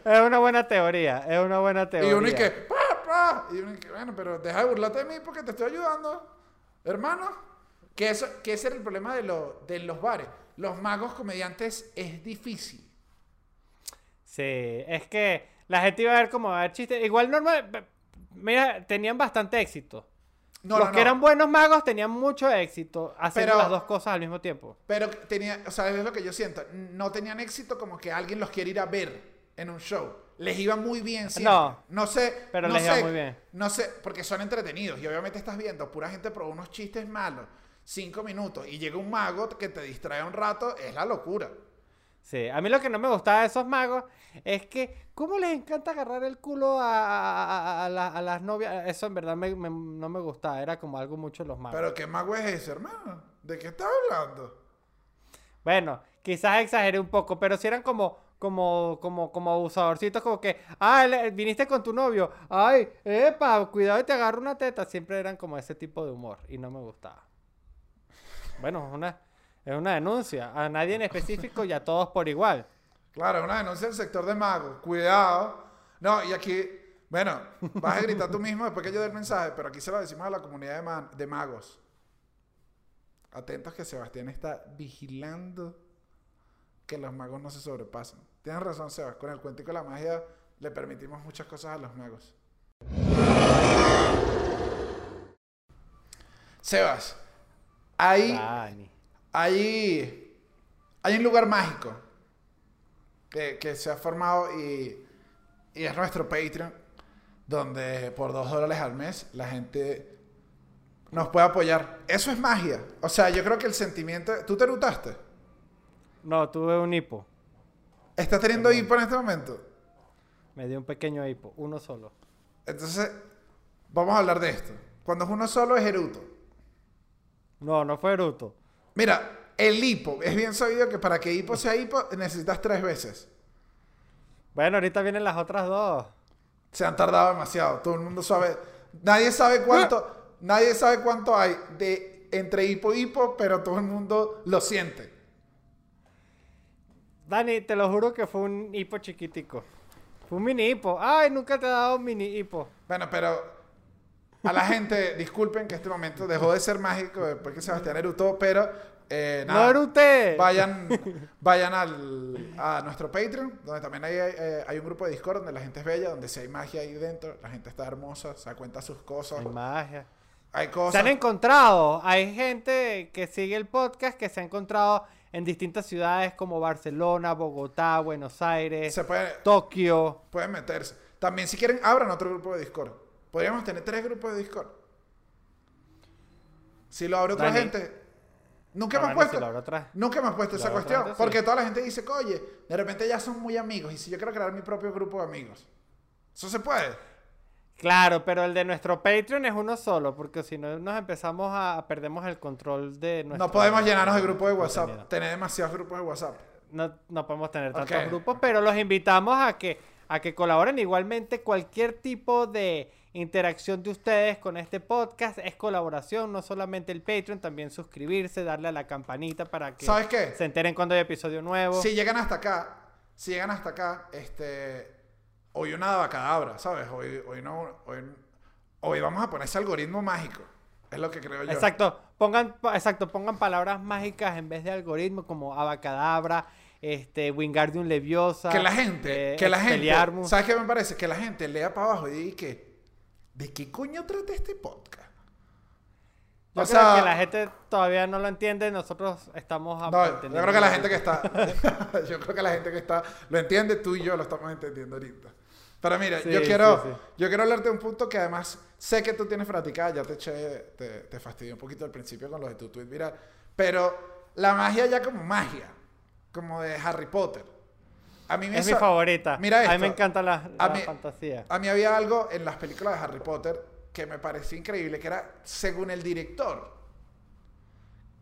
[SPEAKER 2] Es una buena teoría, es una buena teoría.
[SPEAKER 1] Y uno y que, pa, pa. Y uno y que, bueno, pero deja de burlarte de mí porque te estoy ayudando, hermano. Que, eso, que ese era el problema de, lo- de los bares. Los magos comediantes es difícil.
[SPEAKER 2] Sí, es que la gente iba a ver como a ver chistes. Igual normal, mira, tenían bastante éxito.
[SPEAKER 1] No,
[SPEAKER 2] Los
[SPEAKER 1] no,
[SPEAKER 2] que
[SPEAKER 1] no.
[SPEAKER 2] eran buenos magos tenían mucho éxito haciendo
[SPEAKER 1] Pero-
[SPEAKER 2] las dos cosas al mismo tiempo.
[SPEAKER 1] Pero tenía, o sea, es lo que yo siento. No tenían éxito como que alguien los quiere ir a ver en un show. Les iba muy bien siempre.
[SPEAKER 2] No.
[SPEAKER 1] No sé.
[SPEAKER 2] Pero
[SPEAKER 1] no
[SPEAKER 2] les iba
[SPEAKER 1] sé,
[SPEAKER 2] muy bien.
[SPEAKER 1] No sé, porque son entretenidos. Y obviamente estás viendo, pura gente probó unos chistes malos. Cinco minutos. Y llega un mago que te distrae un rato. Es la locura.
[SPEAKER 2] Sí, a mí lo que no me gustaba de esos magos es que, ¿cómo les encanta agarrar el culo a, a- a- la- a las novias? Eso en verdad me- me- no me gustaba, era como algo mucho los magos.
[SPEAKER 1] Pero ¿qué mago es ese, hermano? ¿De qué estás hablando?
[SPEAKER 2] Bueno, quizás exageré un poco, pero si eran como, como, como, como abusadorcitos, como que, ah, le- viniste con tu novio, ay, epa, cuidado y te agarro una teta. Siempre eran como ese tipo de humor y no me gustaba. Bueno, una, es una denuncia. A nadie en específico y a todos por igual.
[SPEAKER 1] Claro, es una denuncia del sector de magos. Cuidado. No, y aquí, bueno, vas a gritar tú mismo después que yo dé el mensaje, pero aquí se lo decimos a la comunidad de, ma- de magos. Atentos que Sebastián está vigilando que los magos no se sobrepasen. Tienes razón, Sebas. Con el cuento y con la magia le permitimos muchas cosas a los magos. Sebas, hay. Hay, hay un lugar mágico que, que se ha formado y, y es nuestro Patreon, donde por dos dólares al mes la gente nos puede apoyar. Eso es magia. O sea, yo creo que el sentimiento... ¿Tú te rutaste?
[SPEAKER 2] No, tuve un hipo.
[SPEAKER 1] ¿Estás teniendo hipo en este momento?
[SPEAKER 2] Me dio un pequeño hipo, uno solo.
[SPEAKER 1] Entonces, vamos a hablar de esto. Cuando es uno solo es eruto.
[SPEAKER 2] No, no fue bruto.
[SPEAKER 1] Mira, el hipo. Es bien sabido que para que hipo sea hipo necesitas tres veces.
[SPEAKER 2] Bueno, ahorita vienen las otras dos.
[SPEAKER 1] Se han tardado demasiado. Todo el mundo sabe. Nadie sabe cuánto. Nadie sabe cuánto hay de entre hipo y hipo, pero todo el mundo lo siente.
[SPEAKER 2] Dani, te lo juro que fue un hipo chiquitico. Fue un mini hipo. Ay, nunca te he dado un mini hipo.
[SPEAKER 1] Bueno, pero a la gente, disculpen que este momento dejó de ser mágico después que Sebastián erutó, pero eh,
[SPEAKER 2] No
[SPEAKER 1] nada,
[SPEAKER 2] era usted.
[SPEAKER 1] vayan, vayan al, a nuestro Patreon, donde también hay, eh, hay un grupo de Discord donde la gente es bella, donde si hay magia ahí dentro, la gente está hermosa, se cuenta sus cosas,
[SPEAKER 2] Hay magia.
[SPEAKER 1] hay
[SPEAKER 2] Se
[SPEAKER 1] cosas.
[SPEAKER 2] han encontrado. Hay gente que sigue el podcast que se ha encontrado en distintas ciudades como Barcelona, Bogotá, Buenos Aires,
[SPEAKER 1] Se puede,
[SPEAKER 2] Tokio.
[SPEAKER 1] pueden meterse. También si quieren, abran otro grupo de Discord. Podríamos tener tres grupos de Discord. Si lo abre otra
[SPEAKER 2] Dani.
[SPEAKER 1] gente. Nunca
[SPEAKER 2] Ah,
[SPEAKER 1] hemos
[SPEAKER 2] bueno,
[SPEAKER 1] puesto.
[SPEAKER 2] si
[SPEAKER 1] Nunca hemos puesto
[SPEAKER 2] si
[SPEAKER 1] esa cuestión.
[SPEAKER 2] gente, sí.
[SPEAKER 1] Porque toda la gente dice, oye, de repente ya son muy amigos. Y si yo quiero crear mi propio grupo de amigos. Eso se puede.
[SPEAKER 2] Claro, pero el de nuestro Patreon es uno solo, porque si no nos empezamos a perdemos el control de nuestro.
[SPEAKER 1] no podemos llenarnos de grupos de WhatsApp.
[SPEAKER 2] contenido.
[SPEAKER 1] Tener demasiados grupos de WhatsApp.
[SPEAKER 2] No, no podemos tener tantos grupos, pero los invitamos a que a que colaboren igualmente cualquier tipo de interacción de ustedes con este podcast es colaboración, no solamente el Patreon, también suscribirse, darle a la campanita para que
[SPEAKER 1] ¿Sabes qué?
[SPEAKER 2] se enteren cuando hay episodio nuevo.
[SPEAKER 1] Si llegan hasta acá, si llegan hasta acá, este, hoy una abacadabra, ¿sabes? Hoy, hoy no, hoy, hoy vamos a poner ese algoritmo mágico. Es lo que creo yo.
[SPEAKER 2] Exacto, pongan, po- exacto, pongan palabras mágicas en vez de algoritmo como abacadabra, este, Wingardium Leviosa.
[SPEAKER 1] Que la gente,
[SPEAKER 2] eh,
[SPEAKER 1] que la gente. ¿sabes qué me parece? Que la gente lea para abajo y diga que, ¿de qué coño trata este podcast?
[SPEAKER 2] Yo
[SPEAKER 1] O
[SPEAKER 2] creo
[SPEAKER 1] sea,
[SPEAKER 2] que la gente todavía no lo entiende, nosotros estamos
[SPEAKER 1] No, yo creo que la gente que está, yo creo que la gente que está, lo entiende, tú y yo lo estamos entendiendo ahorita. Pero mira,
[SPEAKER 2] Sí,
[SPEAKER 1] yo quiero,
[SPEAKER 2] sí, sí.
[SPEAKER 1] yo quiero hablarte de un punto que además sé que tú tienes practicada, ya te eché, te, te fastidié un poquito al principio con lo de tu tweet viral, pero la magia ya como magia, como de Harry Potter. A mí me
[SPEAKER 2] Es mi favorita.
[SPEAKER 1] Mira
[SPEAKER 2] A mí
[SPEAKER 1] esto.
[SPEAKER 2] me encanta la,
[SPEAKER 1] A
[SPEAKER 2] la
[SPEAKER 1] mí-
[SPEAKER 2] fantasía.
[SPEAKER 1] A mí había algo en las películas de Harry Potter que me parecía increíble, que era, según el director,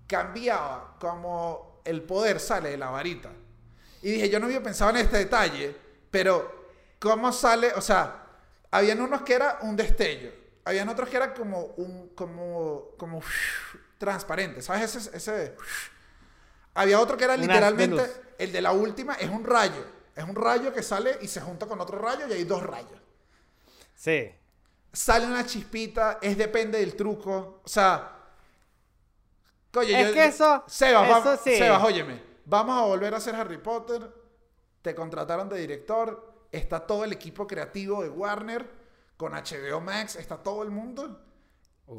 [SPEAKER 1] cambiaba como el poder sale de la varita. Y dije, yo no había pensado en este detalle, pero ¿cómo sale? O sea, habían unos que era un destello, habían otros que era como un, como, como transparente, ¿sabes? Ese, ese, había otro que era
[SPEAKER 2] de
[SPEAKER 1] literalmente, el de la última es un rayo, es un rayo que sale y se junta con otro rayo y hay dos rayos
[SPEAKER 2] Sí.
[SPEAKER 1] sale una chispita, es depende del truco. O sea. Coño,
[SPEAKER 2] Es
[SPEAKER 1] yo-
[SPEAKER 2] que eso-
[SPEAKER 1] Sebas,
[SPEAKER 2] eso
[SPEAKER 1] vamos-
[SPEAKER 2] sí.
[SPEAKER 1] Sebas, óyeme. Vamos a volver a hacer Harry Potter. Te contrataron de director. Está todo el equipo creativo de Warner. Con HBO Max. Está todo el mundo.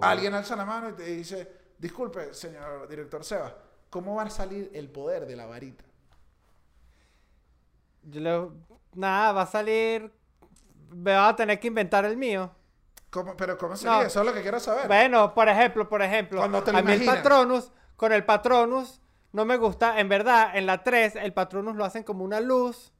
[SPEAKER 1] Alguien alza la mano y te dice: Disculpe, señor director Sebas. ¿Cómo va a salir el poder de la varita?
[SPEAKER 2] Yo le- Nada, va a salir. Me va a tener que inventar el mío.
[SPEAKER 1] ¿Cómo- pero ¿cómo sería?
[SPEAKER 2] No.
[SPEAKER 1] Eso es lo que quiero saber.
[SPEAKER 2] Bueno, por ejemplo, por ejemplo,
[SPEAKER 1] Cuando te lo
[SPEAKER 2] a mí el
[SPEAKER 1] imaginas.
[SPEAKER 2] Patronus, con el Patronus, no me gusta, en verdad, en la 3, el Patronus lo hacen como una luz,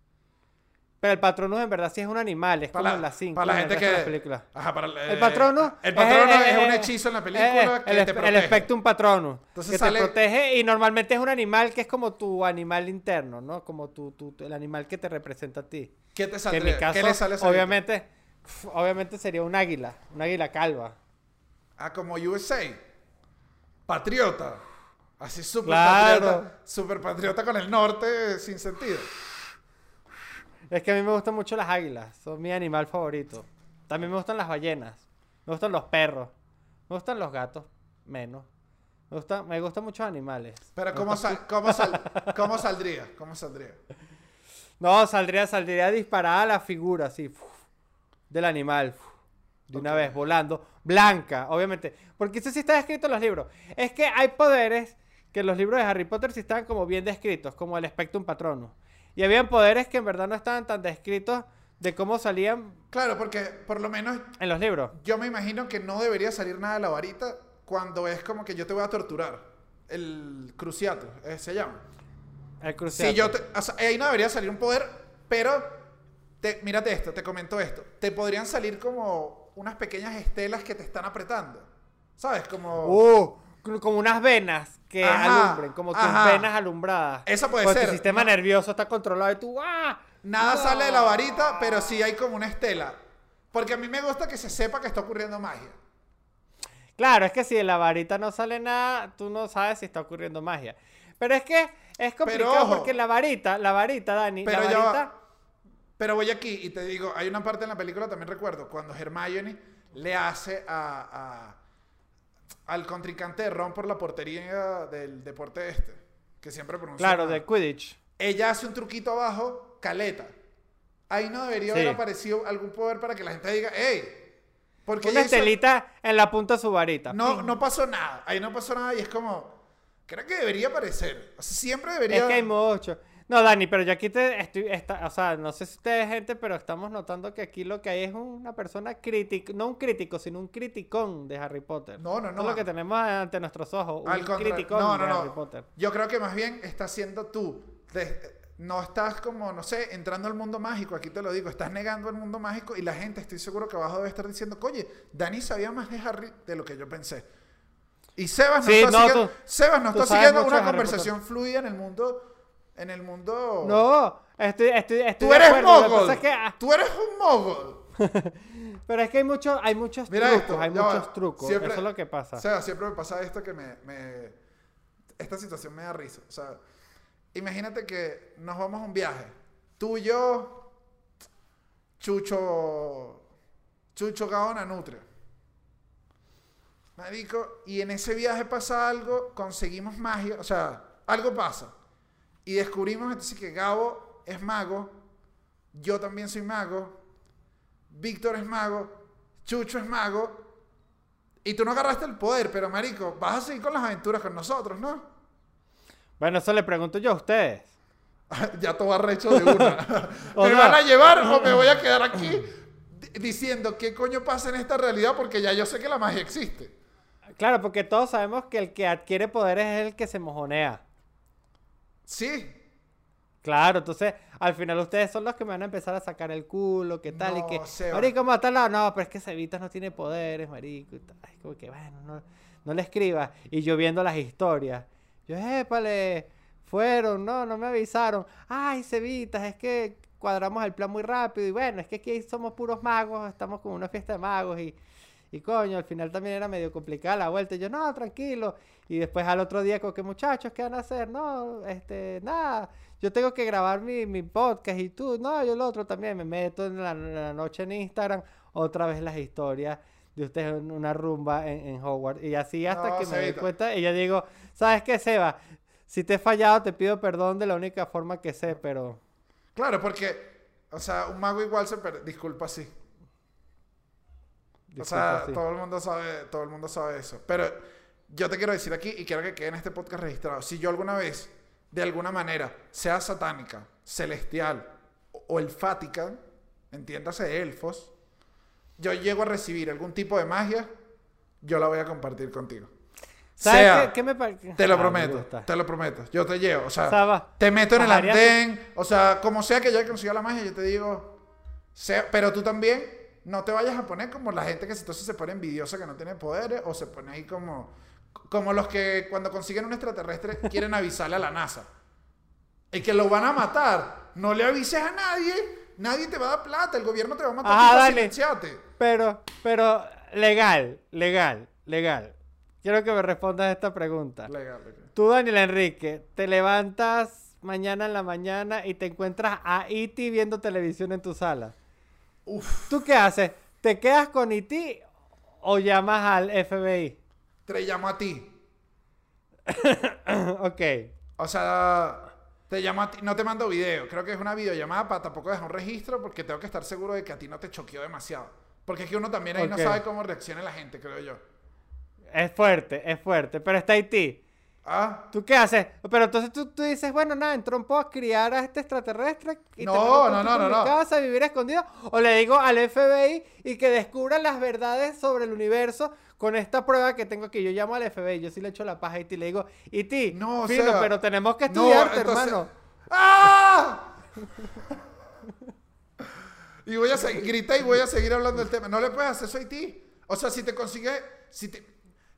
[SPEAKER 2] pero el Patronus en verdad sí es un animal, es como en la 5,
[SPEAKER 1] para la gente
[SPEAKER 2] de
[SPEAKER 1] que.
[SPEAKER 2] las películas.
[SPEAKER 1] Ajá, para,
[SPEAKER 2] El
[SPEAKER 1] eh,
[SPEAKER 2] Patronus
[SPEAKER 1] El Patronus es, un
[SPEAKER 2] eh,
[SPEAKER 1] hechizo en la
[SPEAKER 2] eh,
[SPEAKER 1] película
[SPEAKER 2] eh,
[SPEAKER 1] que
[SPEAKER 2] el,
[SPEAKER 1] te protege.
[SPEAKER 2] el Spectrum Patronus,
[SPEAKER 1] Entonces
[SPEAKER 2] que
[SPEAKER 1] sale-
[SPEAKER 2] te protege y normalmente es un animal que es como tu animal interno, ¿no? Como tu, tu- tu- el animal que te representa a ti.
[SPEAKER 1] ¿Qué te
[SPEAKER 2] Que en mi caso,
[SPEAKER 1] ¿Qué le sale
[SPEAKER 2] obviamente, pf, obviamente sería un águila, un águila calva.
[SPEAKER 1] Ah, como USA. Patriota. Así súper
[SPEAKER 2] Claro.
[SPEAKER 1] patriota. Súper patriota con el norte sin sentido.
[SPEAKER 2] Es que a mí me gustan mucho las águilas, son mi animal favorito. También me gustan las ballenas, me gustan los perros, me gustan los gatos, menos. Me gustan, me gustan muchos animales.
[SPEAKER 1] Pero ¿cómo, sal- cómo, sal- ¿cómo saldría? ¿Cómo saldría?
[SPEAKER 2] No, saldría, saldría disparada la figura, así, del animal, de una vez, volando, blanca, obviamente. Porque eso sí está escrito en los libros. Es que hay poderes que en los libros de Harry Potter sí están como bien descritos, como el Spectrum Patronus. Y habían poderes que en verdad no estaban tan descritos de cómo salían
[SPEAKER 1] Claro, porque por lo menos
[SPEAKER 2] en los libros.
[SPEAKER 1] yo me imagino que no debería salir nada de la varita cuando es como que yo te voy a torturar. El cruciato, eh, se llama.
[SPEAKER 2] El cruciato.
[SPEAKER 1] Si yo te, o sea, ahí no debería salir un poder, pero te, mírate esto, te comento esto. Te podrían salir como unas pequeñas estelas que te están apretando. ¿Sabes? Como...
[SPEAKER 2] Uh, como unas venas que
[SPEAKER 1] Ajá,
[SPEAKER 2] alumbren, como tus
[SPEAKER 1] ajá.
[SPEAKER 2] venas alumbradas.
[SPEAKER 1] Esa puede ser,
[SPEAKER 2] Tu sistema
[SPEAKER 1] no-
[SPEAKER 2] nervioso está controlado y tú, ¡ah!
[SPEAKER 1] Nada
[SPEAKER 2] No.
[SPEAKER 1] sale de la varita, pero sí hay como una estela. Porque a mí me gusta que se sepa que está ocurriendo magia.
[SPEAKER 2] Claro, es que si de la varita no sale nada, tú no sabes si está ocurriendo magia. Pero es que es complicado
[SPEAKER 1] ojo.
[SPEAKER 2] porque la varita, la varita, Dani,
[SPEAKER 1] Pero
[SPEAKER 2] la
[SPEAKER 1] ya
[SPEAKER 2] varita.
[SPEAKER 1] Pero voy aquí y te digo, hay una parte en la película, también recuerdo, cuando Hermione le hace a- al contrincante de Ron por la portería del deporte este, que siempre pronuncia.
[SPEAKER 2] Claro,
[SPEAKER 1] mal.
[SPEAKER 2] de Quidditch.
[SPEAKER 1] Ella hace un truquito abajo, caleta. Ahí no debería
[SPEAKER 2] Sí.
[SPEAKER 1] haber aparecido algún poder para que la gente diga, hey, porque
[SPEAKER 2] Una
[SPEAKER 1] hizo-
[SPEAKER 2] estelita en la punta de su varita.
[SPEAKER 1] no, no pasó nada. Ahí no pasó nada y es como, creo que debería aparecer. O sea, siempre debería.
[SPEAKER 2] Es que hay mucho. No, Dani, pero yo aquí te estoy, está- o sea, no sé si ustedes gente, pero estamos notando que aquí lo que hay es una persona crítica, no un crítico, sino un criticón de Harry Potter.
[SPEAKER 1] No, no, no.
[SPEAKER 2] es lo que tenemos ante nuestros ojos, un
[SPEAKER 1] contrario.
[SPEAKER 2] criticón
[SPEAKER 1] No, no,
[SPEAKER 2] de Harry. Potter.
[SPEAKER 1] Yo creo que más bien estás siendo tú. De- no estás como, no sé, entrando al mundo mágico, aquí te lo digo, estás negando el mundo mágico y la gente, estoy seguro que abajo debe estar diciendo, oye, Dani sabía más de Harry de lo que yo pensé. Y Sebas no
[SPEAKER 2] Sí,
[SPEAKER 1] está siguiendo, Sebas no
[SPEAKER 2] tú
[SPEAKER 1] está siguiendo una conversación fluida en el mundo, en el mundo...
[SPEAKER 2] No, estoy, estoy, estoy
[SPEAKER 1] Tú
[SPEAKER 2] de
[SPEAKER 1] eres
[SPEAKER 2] acuerdo,
[SPEAKER 1] mogol.
[SPEAKER 2] pasa es que, ah,
[SPEAKER 1] Tú eres un mogol.
[SPEAKER 2] pero es que hay muchos, hay muchos
[SPEAKER 1] Mira
[SPEAKER 2] trucos,
[SPEAKER 1] esto.
[SPEAKER 2] hay
[SPEAKER 1] va.
[SPEAKER 2] muchos trucos,
[SPEAKER 1] Siempre-
[SPEAKER 2] eso es lo que pasa.
[SPEAKER 1] O sea, siempre me pasa esto que me, me- Esta situación me da risa. O sea, imagínate que nos vamos a un viaje. Tú y yo, Chucho... Chucho Gaona Nutria. Marico, y en ese viaje pasa algo, conseguimos magia, o sea, algo pasa. Y descubrimos entonces que Gabo es mago, yo también soy mago, Víctor es mago, Chucho es mago, y tú no agarraste el poder, pero marico, vas a seguir con las aventuras con nosotros, ¿no?
[SPEAKER 2] Bueno, eso le pregunto yo a ustedes.
[SPEAKER 1] ya todo arrecho de una. ¿Me
[SPEAKER 2] sea-
[SPEAKER 1] van a llevar o me voy a quedar aquí di- diciendo qué coño pasa en esta realidad? Porque ya yo sé que la magia existe.
[SPEAKER 2] Claro, porque todos sabemos que el que adquiere poderes es el que se mojonea.
[SPEAKER 1] Sí.
[SPEAKER 2] Claro, entonces al final ustedes son los que me van a empezar a sacar el culo, qué tal, y que,
[SPEAKER 1] Seba.
[SPEAKER 2] marico, ¿cómo tal lado? No, pero es que Cevitas no tiene poderes, marico, y tal. Ay, como que, bueno, no, no le escribas. Y yo viendo las historias, yo, épale, fueron, no, no me avisaron. Ay, Cevitas, es que cuadramos el plan muy rápido, y bueno, es que aquí somos puros magos, estamos con una fiesta de magos, y, y coño, al final también era medio complicada la vuelta. Y yo, no, tranquilo. Y después al otro día, como que muchachos, ¿qué van a hacer? No, este, nada. Yo tengo que grabar mi, mi podcast y tú, no, yo lo otro también. Me meto en la, en la noche en Instagram, otra vez las historias de ustedes en una rumba en, en Hogwarts. Y así hasta
[SPEAKER 1] No,
[SPEAKER 2] que me doy cuenta. Y yo digo, ¿sabes qué, Seba? Si te he fallado, te pido perdón de la única forma que sé, pero.
[SPEAKER 1] Claro, porque, o sea, un mago igual se per- disculpa sí. O sea,
[SPEAKER 2] disculpa, sí.
[SPEAKER 1] todo el mundo sabe, todo el mundo sabe eso. Pero yo te quiero decir aquí y quiero que quede en este podcast registrado. Si yo alguna vez, de alguna manera, sea satánica, celestial o- o elfática, entiéndase elfos, yo llego a recibir algún tipo de magia, yo la voy a compartir contigo.
[SPEAKER 2] ¿Sabes
[SPEAKER 1] Sea-
[SPEAKER 2] qué, qué me?
[SPEAKER 1] Te lo prometo, te lo prometo. Yo te llevo, o sea,
[SPEAKER 2] Saba,
[SPEAKER 1] te meto en el andén, o sea, como sea que yo haya conseguido la magia, yo te digo, sea, pero tú también no te vayas a poner como la gente que entonces se pone envidiosa que no tiene poderes o se pone ahí como como los que cuando consiguen un extraterrestre quieren avisarle a la NASA. Y que lo van a matar. No le avises a nadie, nadie te va a dar plata, el gobierno te va a matar, tú
[SPEAKER 2] dale.
[SPEAKER 1] silenciate.
[SPEAKER 2] Pero, pero, legal, legal, legal. Quiero que me respondas esta pregunta.
[SPEAKER 1] Legal, legal.
[SPEAKER 2] Tú, Daniel Enrique, te levantas mañana en la mañana y te encuentras a E.T. viendo televisión en tu sala.
[SPEAKER 1] Uf,
[SPEAKER 2] ¿Tú qué haces? ¿Te quedas con E.T. o llamas al FBI?
[SPEAKER 1] te llamo a ti.
[SPEAKER 2] ok.
[SPEAKER 1] O sea, te llamo a ti, no te mando video. Creo que es una videollamada para tampoco dejar un registro porque tengo que estar seguro de que a ti no te choqueó demasiado. Porque es que uno también ahí no sabe cómo reacciona la gente, creo yo.
[SPEAKER 2] Es fuerte, es fuerte. Pero está E.T.
[SPEAKER 1] Ah,
[SPEAKER 2] ¿Tú qué haces? Pero entonces tú, tú dices, bueno, nada, entró un poco a criar a este extraterrestre y
[SPEAKER 1] No,
[SPEAKER 2] te
[SPEAKER 1] no, no, no, no.
[SPEAKER 2] casa vivir escondido. O le digo al FBI y que descubran las verdades sobre el universo con esta prueba que tengo aquí. Yo llamo al FBI, yo sí le echo la paja a E.T. y le digo, E.T.,
[SPEAKER 1] no,
[SPEAKER 2] fino, pero tenemos que
[SPEAKER 1] No,
[SPEAKER 2] estudiarte,
[SPEAKER 1] entonces-
[SPEAKER 2] hermano.
[SPEAKER 1] ¡Ah! y voy a seguir, grita y voy a seguir hablando del tema. No le puedes hacer eso a ti. O sea, si te consigue, si te,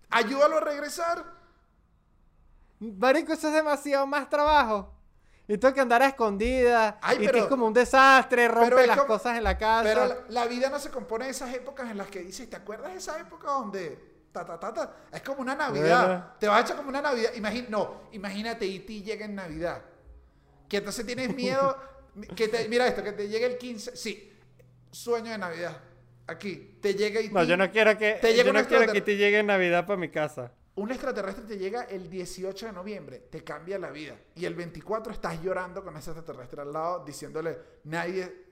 [SPEAKER 1] ayúdalo a regresar.
[SPEAKER 2] Marico, eso es demasiado más trabajo. Y tengo que andar a escondidas.
[SPEAKER 1] Ay,
[SPEAKER 2] y
[SPEAKER 1] pero-
[SPEAKER 2] es como un desastre, rompe las
[SPEAKER 1] como-
[SPEAKER 2] cosas en la casa.
[SPEAKER 1] Pero la, la vida no se compone de esas épocas en las que dices, ¿te acuerdas de esa época donde ta ta ta ta? Es como una Navidad.
[SPEAKER 2] Bueno.
[SPEAKER 1] Te vas a echar como una Navidad. Imagina, no, imagínate y ti llega en Navidad. Que entonces tienes miedo que te, mira esto, que te llegue el 15, sí. Sueño de Navidad. Aquí te llega y
[SPEAKER 2] No, yo no quiero que,
[SPEAKER 1] Te
[SPEAKER 2] yo no quiero que te llegue en Navidad para mi casa.
[SPEAKER 1] Un extraterrestre te llega el 18 de noviembre, te cambia la vida. Y el 24 estás llorando con ese extraterrestre al lado, diciéndole, nadie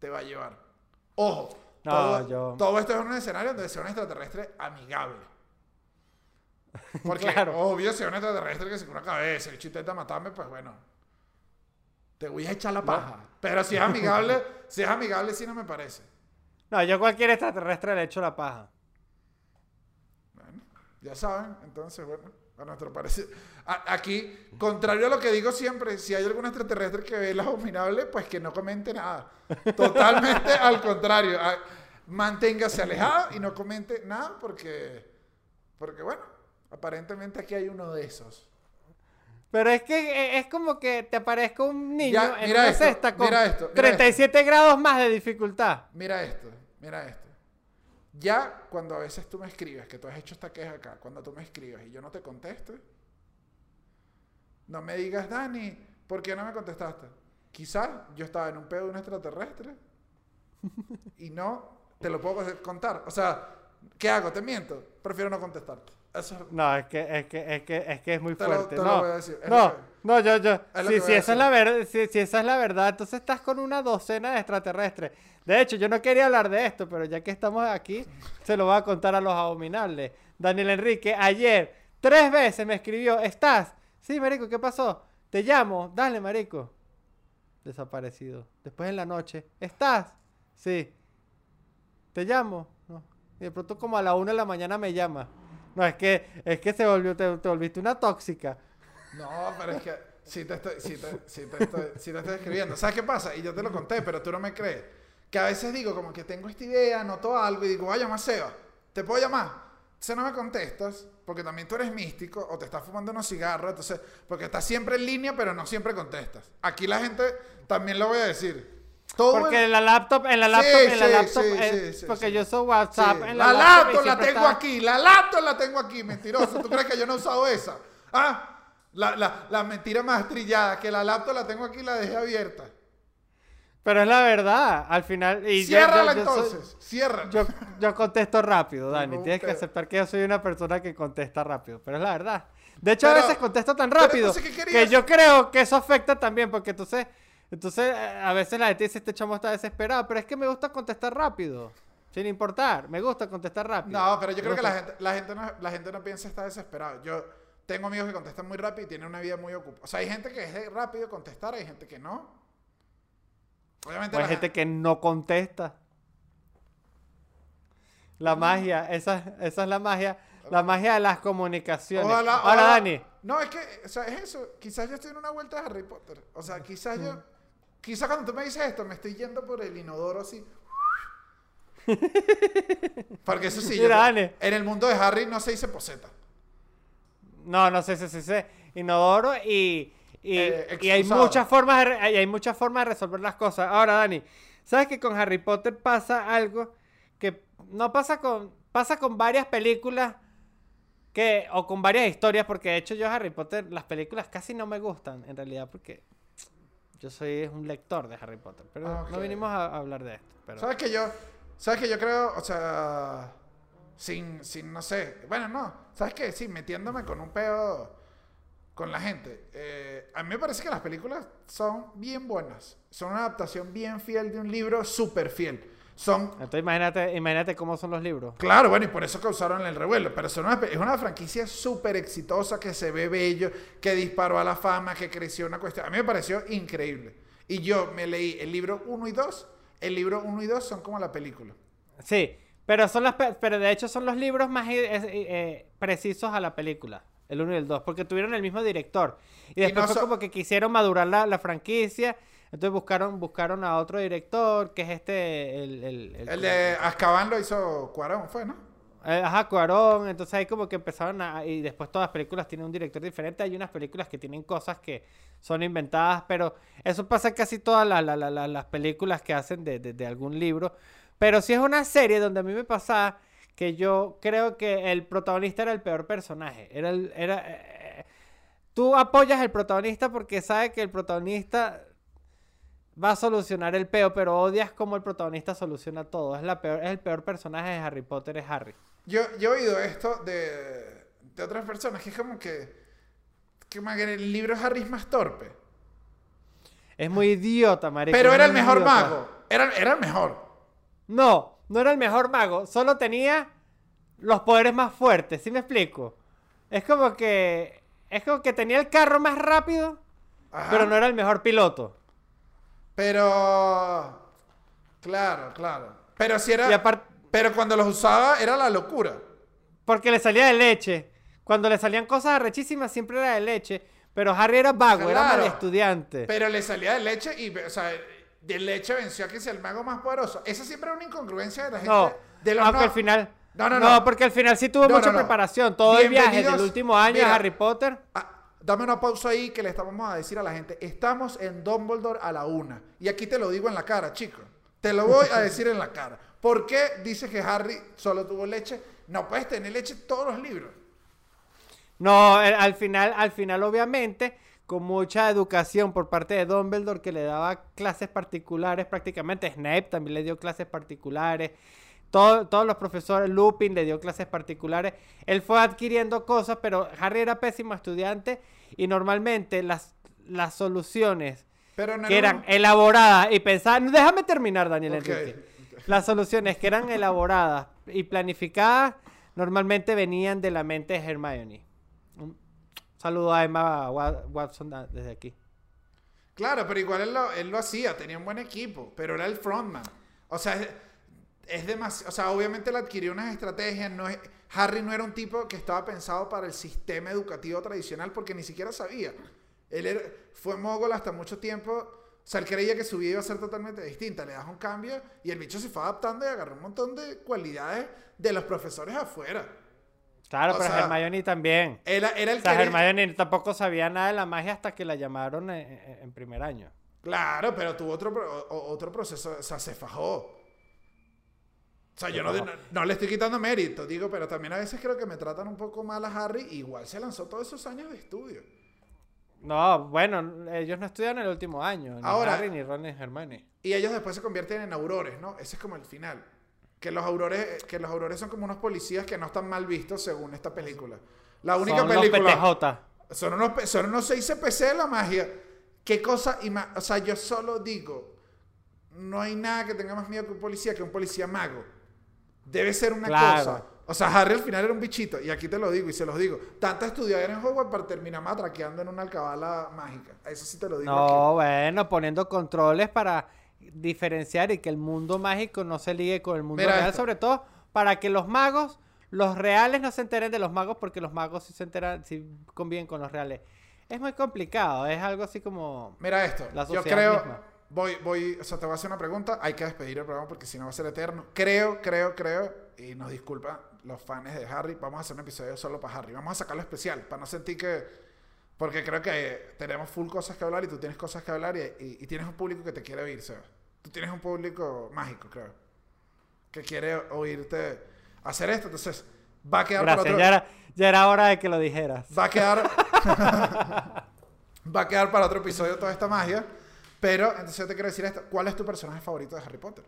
[SPEAKER 1] te va a llevar. Ojo,
[SPEAKER 2] No,
[SPEAKER 1] todo,
[SPEAKER 2] yo-
[SPEAKER 1] todo esto es un escenario donde sea un extraterrestre amigable. Porque,
[SPEAKER 2] Claro.
[SPEAKER 1] obvio, si es un extraterrestre que se cura cabeza, el chiste matarme, pues bueno. te voy a echar la paja. Pero si es amigable, si es amigable, sí no me parece.
[SPEAKER 2] No, yo cualquier extraterrestre le echo la paja.
[SPEAKER 1] Ya saben, entonces, bueno, a nuestro parecer. a- aquí, contrario a lo que digo siempre, si hay algún extraterrestre que ve el abominable, pues que no comente nada. Totalmente al contrario. a- manténgase alejado y no comente nada porque, porque bueno, aparentemente aquí hay uno de esos.
[SPEAKER 2] Pero es que eh, es como que te aparezca un niño
[SPEAKER 1] Ya,
[SPEAKER 2] en
[SPEAKER 1] mira
[SPEAKER 2] una
[SPEAKER 1] esto,
[SPEAKER 2] cesta con
[SPEAKER 1] mira esto, mira
[SPEAKER 2] 37 grados más de dificultad.
[SPEAKER 1] Mira esto, mira esto. Ya cuando a veces tú me escribes, que tú has hecho esta queja acá, cuando tú me escribes y yo no te contesto, no me digas, Dani, ¿por qué no me contestaste? Quizás yo estaba en un pedo de un extraterrestre y no te lo puedo contar. O sea, ¿qué hago? ¿Te miento? Prefiero no contestarte. Eso es-
[SPEAKER 2] No, es que es que es que es que es muy
[SPEAKER 1] Te lo-
[SPEAKER 2] fuerte.
[SPEAKER 1] te lo
[SPEAKER 2] no,
[SPEAKER 1] voy a decir, es
[SPEAKER 2] no,
[SPEAKER 1] que-
[SPEAKER 2] no, yo, yo. Si, si esa es la verdad, si, si esa es la verdad, entonces estás con una docena de extraterrestres. De hecho, yo no quería hablar de esto, pero ya que estamos aquí, se lo voy a contar a los abominables. Daniel Enrique, ayer, tres veces me escribió, ¿estás? Sí, marico, ¿qué pasó? Te llamo, dale, marico. Desaparecido. Después en la noche, ¿estás? Sí. ¿Te llamo? Y de pronto como a la una de la mañana me llama. No, es que, es que se volvió, te, te volviste una tóxica.
[SPEAKER 1] No, pero es que sí te estoy, sí te, sí te estoy, sí te estoy escribiendo. ¿Sabes qué pasa? Y yo te lo conté, pero tú no me crees. Que a veces digo como que tengo esta idea, noto algo y digo, voy a llamar a Seba. ¿Te puedo llamar? Entonces no me contestas, porque también tú eres místico o te estás fumando unos cigarros, entonces, porque estás siempre en línea, pero no siempre contestas. Aquí la gente, también lo voy a decir. Todo
[SPEAKER 2] Porque
[SPEAKER 1] el-
[SPEAKER 2] en la laptop, en la
[SPEAKER 1] Sí,
[SPEAKER 2] laptop, en la
[SPEAKER 1] sí,
[SPEAKER 2] laptop,
[SPEAKER 1] sí, sí, sí,
[SPEAKER 2] porque
[SPEAKER 1] sí.
[SPEAKER 2] yo uso WhatsApp
[SPEAKER 1] Sí,
[SPEAKER 2] en
[SPEAKER 1] la
[SPEAKER 2] la,
[SPEAKER 1] laptop la tengo
[SPEAKER 2] está-
[SPEAKER 1] aquí, la laptop la tengo aquí, mentiroso. ¿Tú crees que yo no he usado esa? Ah, la, la, la mentira más trillada, que la laptop la tengo aquí y la dejé abierta.
[SPEAKER 2] Pero es la verdad, al final. Y yo-
[SPEAKER 1] Ciérrala
[SPEAKER 2] yo- yo soy-
[SPEAKER 1] entonces, ciérrala.
[SPEAKER 2] Yo, yo contesto rápido, Dani. Tienes que aceptar que yo soy una persona que contesta rápido. Pero es la verdad. De hecho,
[SPEAKER 1] Pero-
[SPEAKER 2] a veces contesto tan rápido
[SPEAKER 1] entonces, ¿qué
[SPEAKER 2] que yo creo que eso afecta también. Porque entonces, entonces eh, a veces la gente dice: Este chamo está desesperado. Pero es que me gusta contestar rápido. Sin importar. Me gusta contestar rápido.
[SPEAKER 1] No, pero yo
[SPEAKER 2] Me
[SPEAKER 1] creo que la gente, la, gente no, la gente no piensa estar desesperado. Yo tengo amigos que contestan muy rápido y tienen una vida muy ocupada. O sea, hay gente que es de rápido contestar, hay gente que no. Obviamente
[SPEAKER 2] O hay
[SPEAKER 1] la
[SPEAKER 2] gente que no contesta. La magia, esa, esa es la magia. La magia de las comunicaciones.
[SPEAKER 1] Ojalá,
[SPEAKER 2] Ahora,
[SPEAKER 1] ojalá-
[SPEAKER 2] Dani.
[SPEAKER 1] No, es que, o sea, es eso. Quizás yo estoy en una vuelta de Harry Potter. O sea, quizás yo. Quizás cuando tú me dices esto, me estoy yendo por el inodoro así. Porque eso sí, yo-
[SPEAKER 2] Mira, Dani.
[SPEAKER 1] en el mundo de Harry no se dice poseta.
[SPEAKER 2] No, no sé, sí, sí, sí. Inodoro y, y,
[SPEAKER 1] Eh,
[SPEAKER 2] y hay muchas formas de, hay muchas formas de resolver las cosas. Ahora, Dani, ¿sabes que con Harry Potter pasa algo que no pasa con pasa con varias películas que o con varias historias porque de hecho yo Harry Potter las películas casi no me gustan en realidad porque yo soy un lector de Harry Potter, pero
[SPEAKER 1] Ah,
[SPEAKER 2] no vinimos a, a hablar de esto, pero
[SPEAKER 1] ¿Sabes que yo, sabes que yo creo, o sea, sin, sin, no sé, bueno, no, ¿sabes qué? Sí, metiéndome con un pedo con la gente. eh, a mí me parece que las películas son bien buenas. Son una adaptación bien fiel de un libro súper fiel. Son,
[SPEAKER 2] entonces imagínate, imagínate cómo son los libros.
[SPEAKER 1] claro, bueno, y por eso causaron el revuelo, pero son una, es una franquicia súper exitosa que se ve bello, que disparó a la fama, que creció una cuestión. A mí me pareció increíble. Y yo me leí el libro 1 y 2. El libro 1 y 2 son como la película.
[SPEAKER 2] Sí, pero son las pe- pero de hecho son los libros más eh, eh, precisos a la película, el 1 y el 2, porque tuvieron el mismo director. Y
[SPEAKER 1] Y
[SPEAKER 2] después
[SPEAKER 1] no
[SPEAKER 2] fue
[SPEAKER 1] so-
[SPEAKER 2] como que quisieron madurar la, la franquicia, entonces buscaron buscaron a otro director, que es este el, el, el-
[SPEAKER 1] El de Azkaban lo hizo Cuarón, fue, ¿no?
[SPEAKER 2] eh, ajá, Cuarón, entonces ahí como que empezaron a y después todas las películas tienen un director diferente, hay unas películas que tienen cosas que son inventadas, pero eso pasa en casi todas la- la- las películas que hacen de, de- de algún libro. Pero si es una serie donde a mí me pasaba que yo creo que el protagonista era el peor personaje. Era el, era, eh, tú apoyas al protagonista porque sabes que el protagonista va a solucionar el peo, pero odias como el protagonista soluciona todo. Es, la peor, es el peor personaje de Harry Potter, es Harry.
[SPEAKER 1] Yo, yo he oído esto de, de otras personas, que es como que, que el libro Harry es más torpe.
[SPEAKER 2] Es muy idiota, marico.
[SPEAKER 1] Pero era el mejor
[SPEAKER 2] idiota.
[SPEAKER 1] mago. Era, era el mejor.
[SPEAKER 2] No, no era el mejor mago. Solo tenía los poderes más fuertes. ¿Sí me explico? Es como que. Es como que tenía el carro más rápido,
[SPEAKER 1] Ajá.
[SPEAKER 2] pero no era el mejor piloto.
[SPEAKER 1] Pero. Claro, claro. Pero si era. Pero cuando los usaba era la locura.
[SPEAKER 2] porque le salía de leche. Cuando le salían cosas arrechísimas siempre era de leche. Pero Harry era vago, era mal estudiante.
[SPEAKER 1] Pero le salía de leche y, o sea, de leche venció a que sea el mago más poderoso. Esa siempre era una incongruencia de la gente.
[SPEAKER 2] No,
[SPEAKER 1] de los
[SPEAKER 2] aunque
[SPEAKER 1] no-
[SPEAKER 2] al final...
[SPEAKER 1] No, no,
[SPEAKER 2] No,
[SPEAKER 1] no.
[SPEAKER 2] porque al final sí tuvo
[SPEAKER 1] No,
[SPEAKER 2] mucha preparación. Todo el viaje del último año
[SPEAKER 1] Mira.
[SPEAKER 2] Harry Potter.
[SPEAKER 1] Ah, dame una pausa ahí que le estamos a decir a la gente. Estamos en Dumbledore a la una. Y aquí te lo digo en la cara, chico. Te lo voy a decir en la cara. ¿Por qué dices que Harry solo tuvo leche? No puedes tener leche en todos los libros.
[SPEAKER 2] No, al final, al final, obviamente, con mucha educación por parte de Dumbledore, que le daba clases particulares prácticamente. Snape también le dio clases particulares. Todo- todos los profesores, Lupin le dio clases particulares. Él fue adquiriendo cosas, pero Harry era pésimo estudiante y normalmente las, las soluciones
[SPEAKER 1] Pero no
[SPEAKER 2] que
[SPEAKER 1] era
[SPEAKER 2] eran elaboradas y pensadas. Déjame terminar, Daniel. Enrique. Las soluciones que eran elaboradas y planificadas normalmente venían de la mente de Hermione. Saludo a Emma Wa- Watson desde aquí.
[SPEAKER 1] Claro, pero igual él lo, hacía, tenía un buen equipo, pero era el frontman. O sea, es, demasiado. O sea, obviamente él adquirió unas estrategias. No es, Harry no era un tipo que estaba pensado para el sistema educativo tradicional porque ni siquiera sabía. Él fue mogol hasta mucho tiempo. O sea, él creía que su vida iba a ser totalmente distinta. Le das un cambio y el bicho se fue adaptando y agarró un montón de cualidades de los profesores afuera.
[SPEAKER 2] Claro,
[SPEAKER 1] O
[SPEAKER 2] pero
[SPEAKER 1] sea,
[SPEAKER 2] Hermione también.
[SPEAKER 1] Era, era el
[SPEAKER 2] O sea,
[SPEAKER 1] que.
[SPEAKER 2] Hermione tampoco sabía nada de la magia hasta que la llamaron en, primer año.
[SPEAKER 1] Claro, pero tuvo otro, o- otro proceso, o sea, se fajó. O sea, yo no, no, no le estoy quitando mérito, digo, pero también a veces creo que me tratan un poco mal a Harry. Igual se lanzó todos esos años de estudio.
[SPEAKER 2] No, bueno, ellos no estudian el último año. Ni
[SPEAKER 1] Ahora-
[SPEAKER 2] Harry, ni Ron, ni Hermione.
[SPEAKER 1] Y ellos después se convierten en aurores, ¿no? Ese es como el final. Que los aurores, que los aurores son como unos policías que no están mal vistos según esta película. La única
[SPEAKER 2] Son
[SPEAKER 1] película.
[SPEAKER 2] Los PTJ.
[SPEAKER 1] Son unos, son unos 6 CPC de la magia. ¿Qué cosa? O sea, yo solo digo, no hay nada que tenga más miedo que un policía que un policía mago. Debe ser una
[SPEAKER 2] Claro.
[SPEAKER 1] cosa. O sea, Harry al final era un bichito. Y aquí te lo digo y se los digo. Tanta estudiadera en Hogwarts para terminar matraqueando en una alcabala mágica. Eso sí te lo digo
[SPEAKER 2] No, bueno, poniendo controles para diferenciar y que el mundo mágico no se ligue con el mundo
[SPEAKER 1] Mira
[SPEAKER 2] real,
[SPEAKER 1] esto.
[SPEAKER 2] sobre todo para que los magos, los reales no se enteren de los magos porque los magos sí se enteran, sí conviven con los reales. Es muy complicado, es algo así como...
[SPEAKER 1] Mira esto.
[SPEAKER 2] La
[SPEAKER 1] Yo creo...
[SPEAKER 2] misma.
[SPEAKER 1] Voy, voy... O sea, te voy a hacer una pregunta. Hay que despedir el programa porque si no va a ser eterno. Creo, creo, creo... Y nos disculpan los fans de Harry. Vamos a hacer un episodio solo para Harry. Vamos a sacarlo especial. Para no sentir que... Porque creo que tenemos full cosas que hablar y tú tienes cosas que hablar y, y- y tienes un público que te quiere oír, Seba. Tú tienes un público mágico, creo. Que quiere oírte hacer esto. Entonces, va a quedar para
[SPEAKER 2] Gracias,
[SPEAKER 1] otro...
[SPEAKER 2] ya era, ya era hora de que lo dijeras.
[SPEAKER 1] Va a quedar. va a quedar para otro episodio toda esta magia. Pero, entonces yo te quiero decir esto. ¿Cuál es tu personaje favorito de Harry Potter?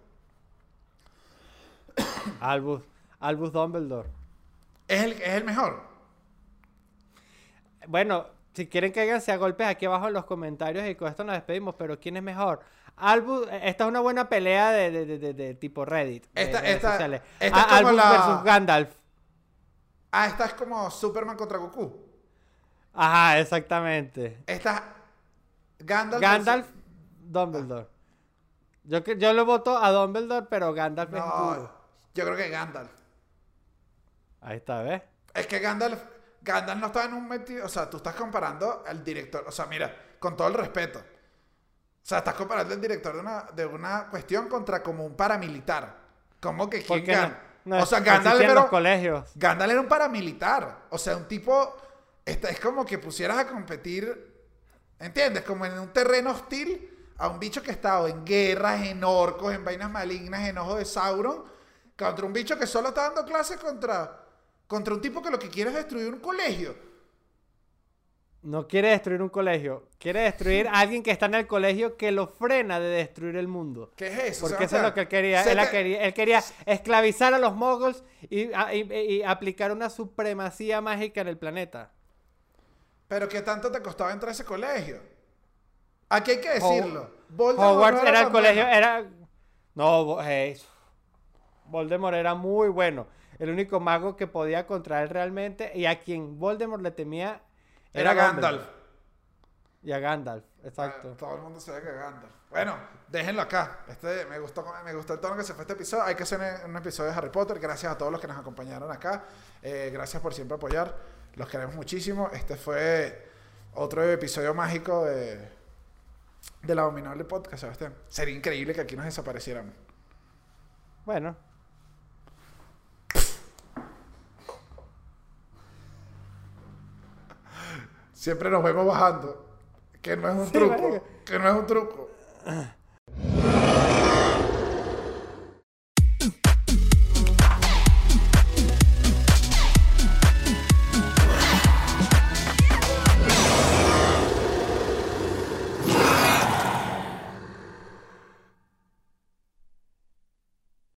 [SPEAKER 2] Albus, Albus Dumbledore.
[SPEAKER 1] Es el, es el mejor.
[SPEAKER 2] Bueno, si quieren cáiganse a golpes aquí abajo en los comentarios y con esto nos despedimos, pero ¿quién es mejor? Albus, esta es una buena pelea de, de- de- de- tipo Reddit.
[SPEAKER 1] Esta- esta-
[SPEAKER 2] sociales.
[SPEAKER 1] esta es
[SPEAKER 2] Ah,
[SPEAKER 1] como
[SPEAKER 2] Albus
[SPEAKER 1] la-
[SPEAKER 2] versus Gandalf.
[SPEAKER 1] Ah, esta es como Superman contra Goku.
[SPEAKER 2] Ajá, exactamente.
[SPEAKER 1] Esta. Gandalf.
[SPEAKER 2] Gandalf, Dumbledore. Yo, que- yo lo voto a Dumbledore, pero Gandalf es
[SPEAKER 1] No,
[SPEAKER 2] duro.
[SPEAKER 1] yo creo que Gandalf.
[SPEAKER 2] Ahí está, ¿ves?
[SPEAKER 1] Es que Gandalf. Gandalf no está en un metido. O sea, tú estás comparando al director. O sea, mira, con todo el respeto. O sea, estás comparando al director de una, de una cuestión contra como un paramilitar. ¿Cómo que quién
[SPEAKER 2] no, no
[SPEAKER 1] o sea, Gandalf era,
[SPEAKER 2] los colegios.
[SPEAKER 1] Gandalf era un paramilitar. O sea, un tipo. esta- es como que pusieras a competir. ¿Entiendes? Como en un terreno hostil a un bicho que ha estado en guerras, en orcos, en vainas malignas, en ojo de Sauron. Contra un bicho que solo está dando clases contra. Contra un tipo que lo que quiere es destruir un colegio.
[SPEAKER 2] No quiere destruir un colegio. Quiere destruir a alguien que está en el colegio que lo frena de destruir el mundo.
[SPEAKER 1] ¿Qué es eso?
[SPEAKER 2] Porque eso es lo que él quería. Él,
[SPEAKER 1] te-
[SPEAKER 2] quería. él quería esclavizar a los moguls y, a- y- y aplicar una supremacía mágica en el planeta.
[SPEAKER 1] Pero ¿qué tanto te costaba entrar a ese colegio? Aquí hay que decirlo. Voldemort
[SPEAKER 2] Hogwarts era el
[SPEAKER 1] tan
[SPEAKER 2] colegio, era... No, hey, Voldemort era muy bueno. El único mago que podía contra él realmente y a quien Voldemort le temía
[SPEAKER 1] Era. Gandalf.
[SPEAKER 2] Y a Gandalf, exacto.
[SPEAKER 1] Ah, todo el mundo se ve que Gandalf. Bueno, déjenlo acá. Este, me, gustó, me gustó el tono que se fue este episodio. Hay que hacer un episodio de Harry Potter. Gracias a todos los que nos acompañaron acá. Eh, gracias por siempre apoyar. Los queremos muchísimo. Este fue otro episodio mágico de, del Abominable Podcast, Sebastián. Sería increíble que aquí nos desapareciéramos.
[SPEAKER 2] Bueno,
[SPEAKER 1] Siempre nos vemos bajando. Que no es un
[SPEAKER 2] Sí,
[SPEAKER 1] truco. Que no es un truco.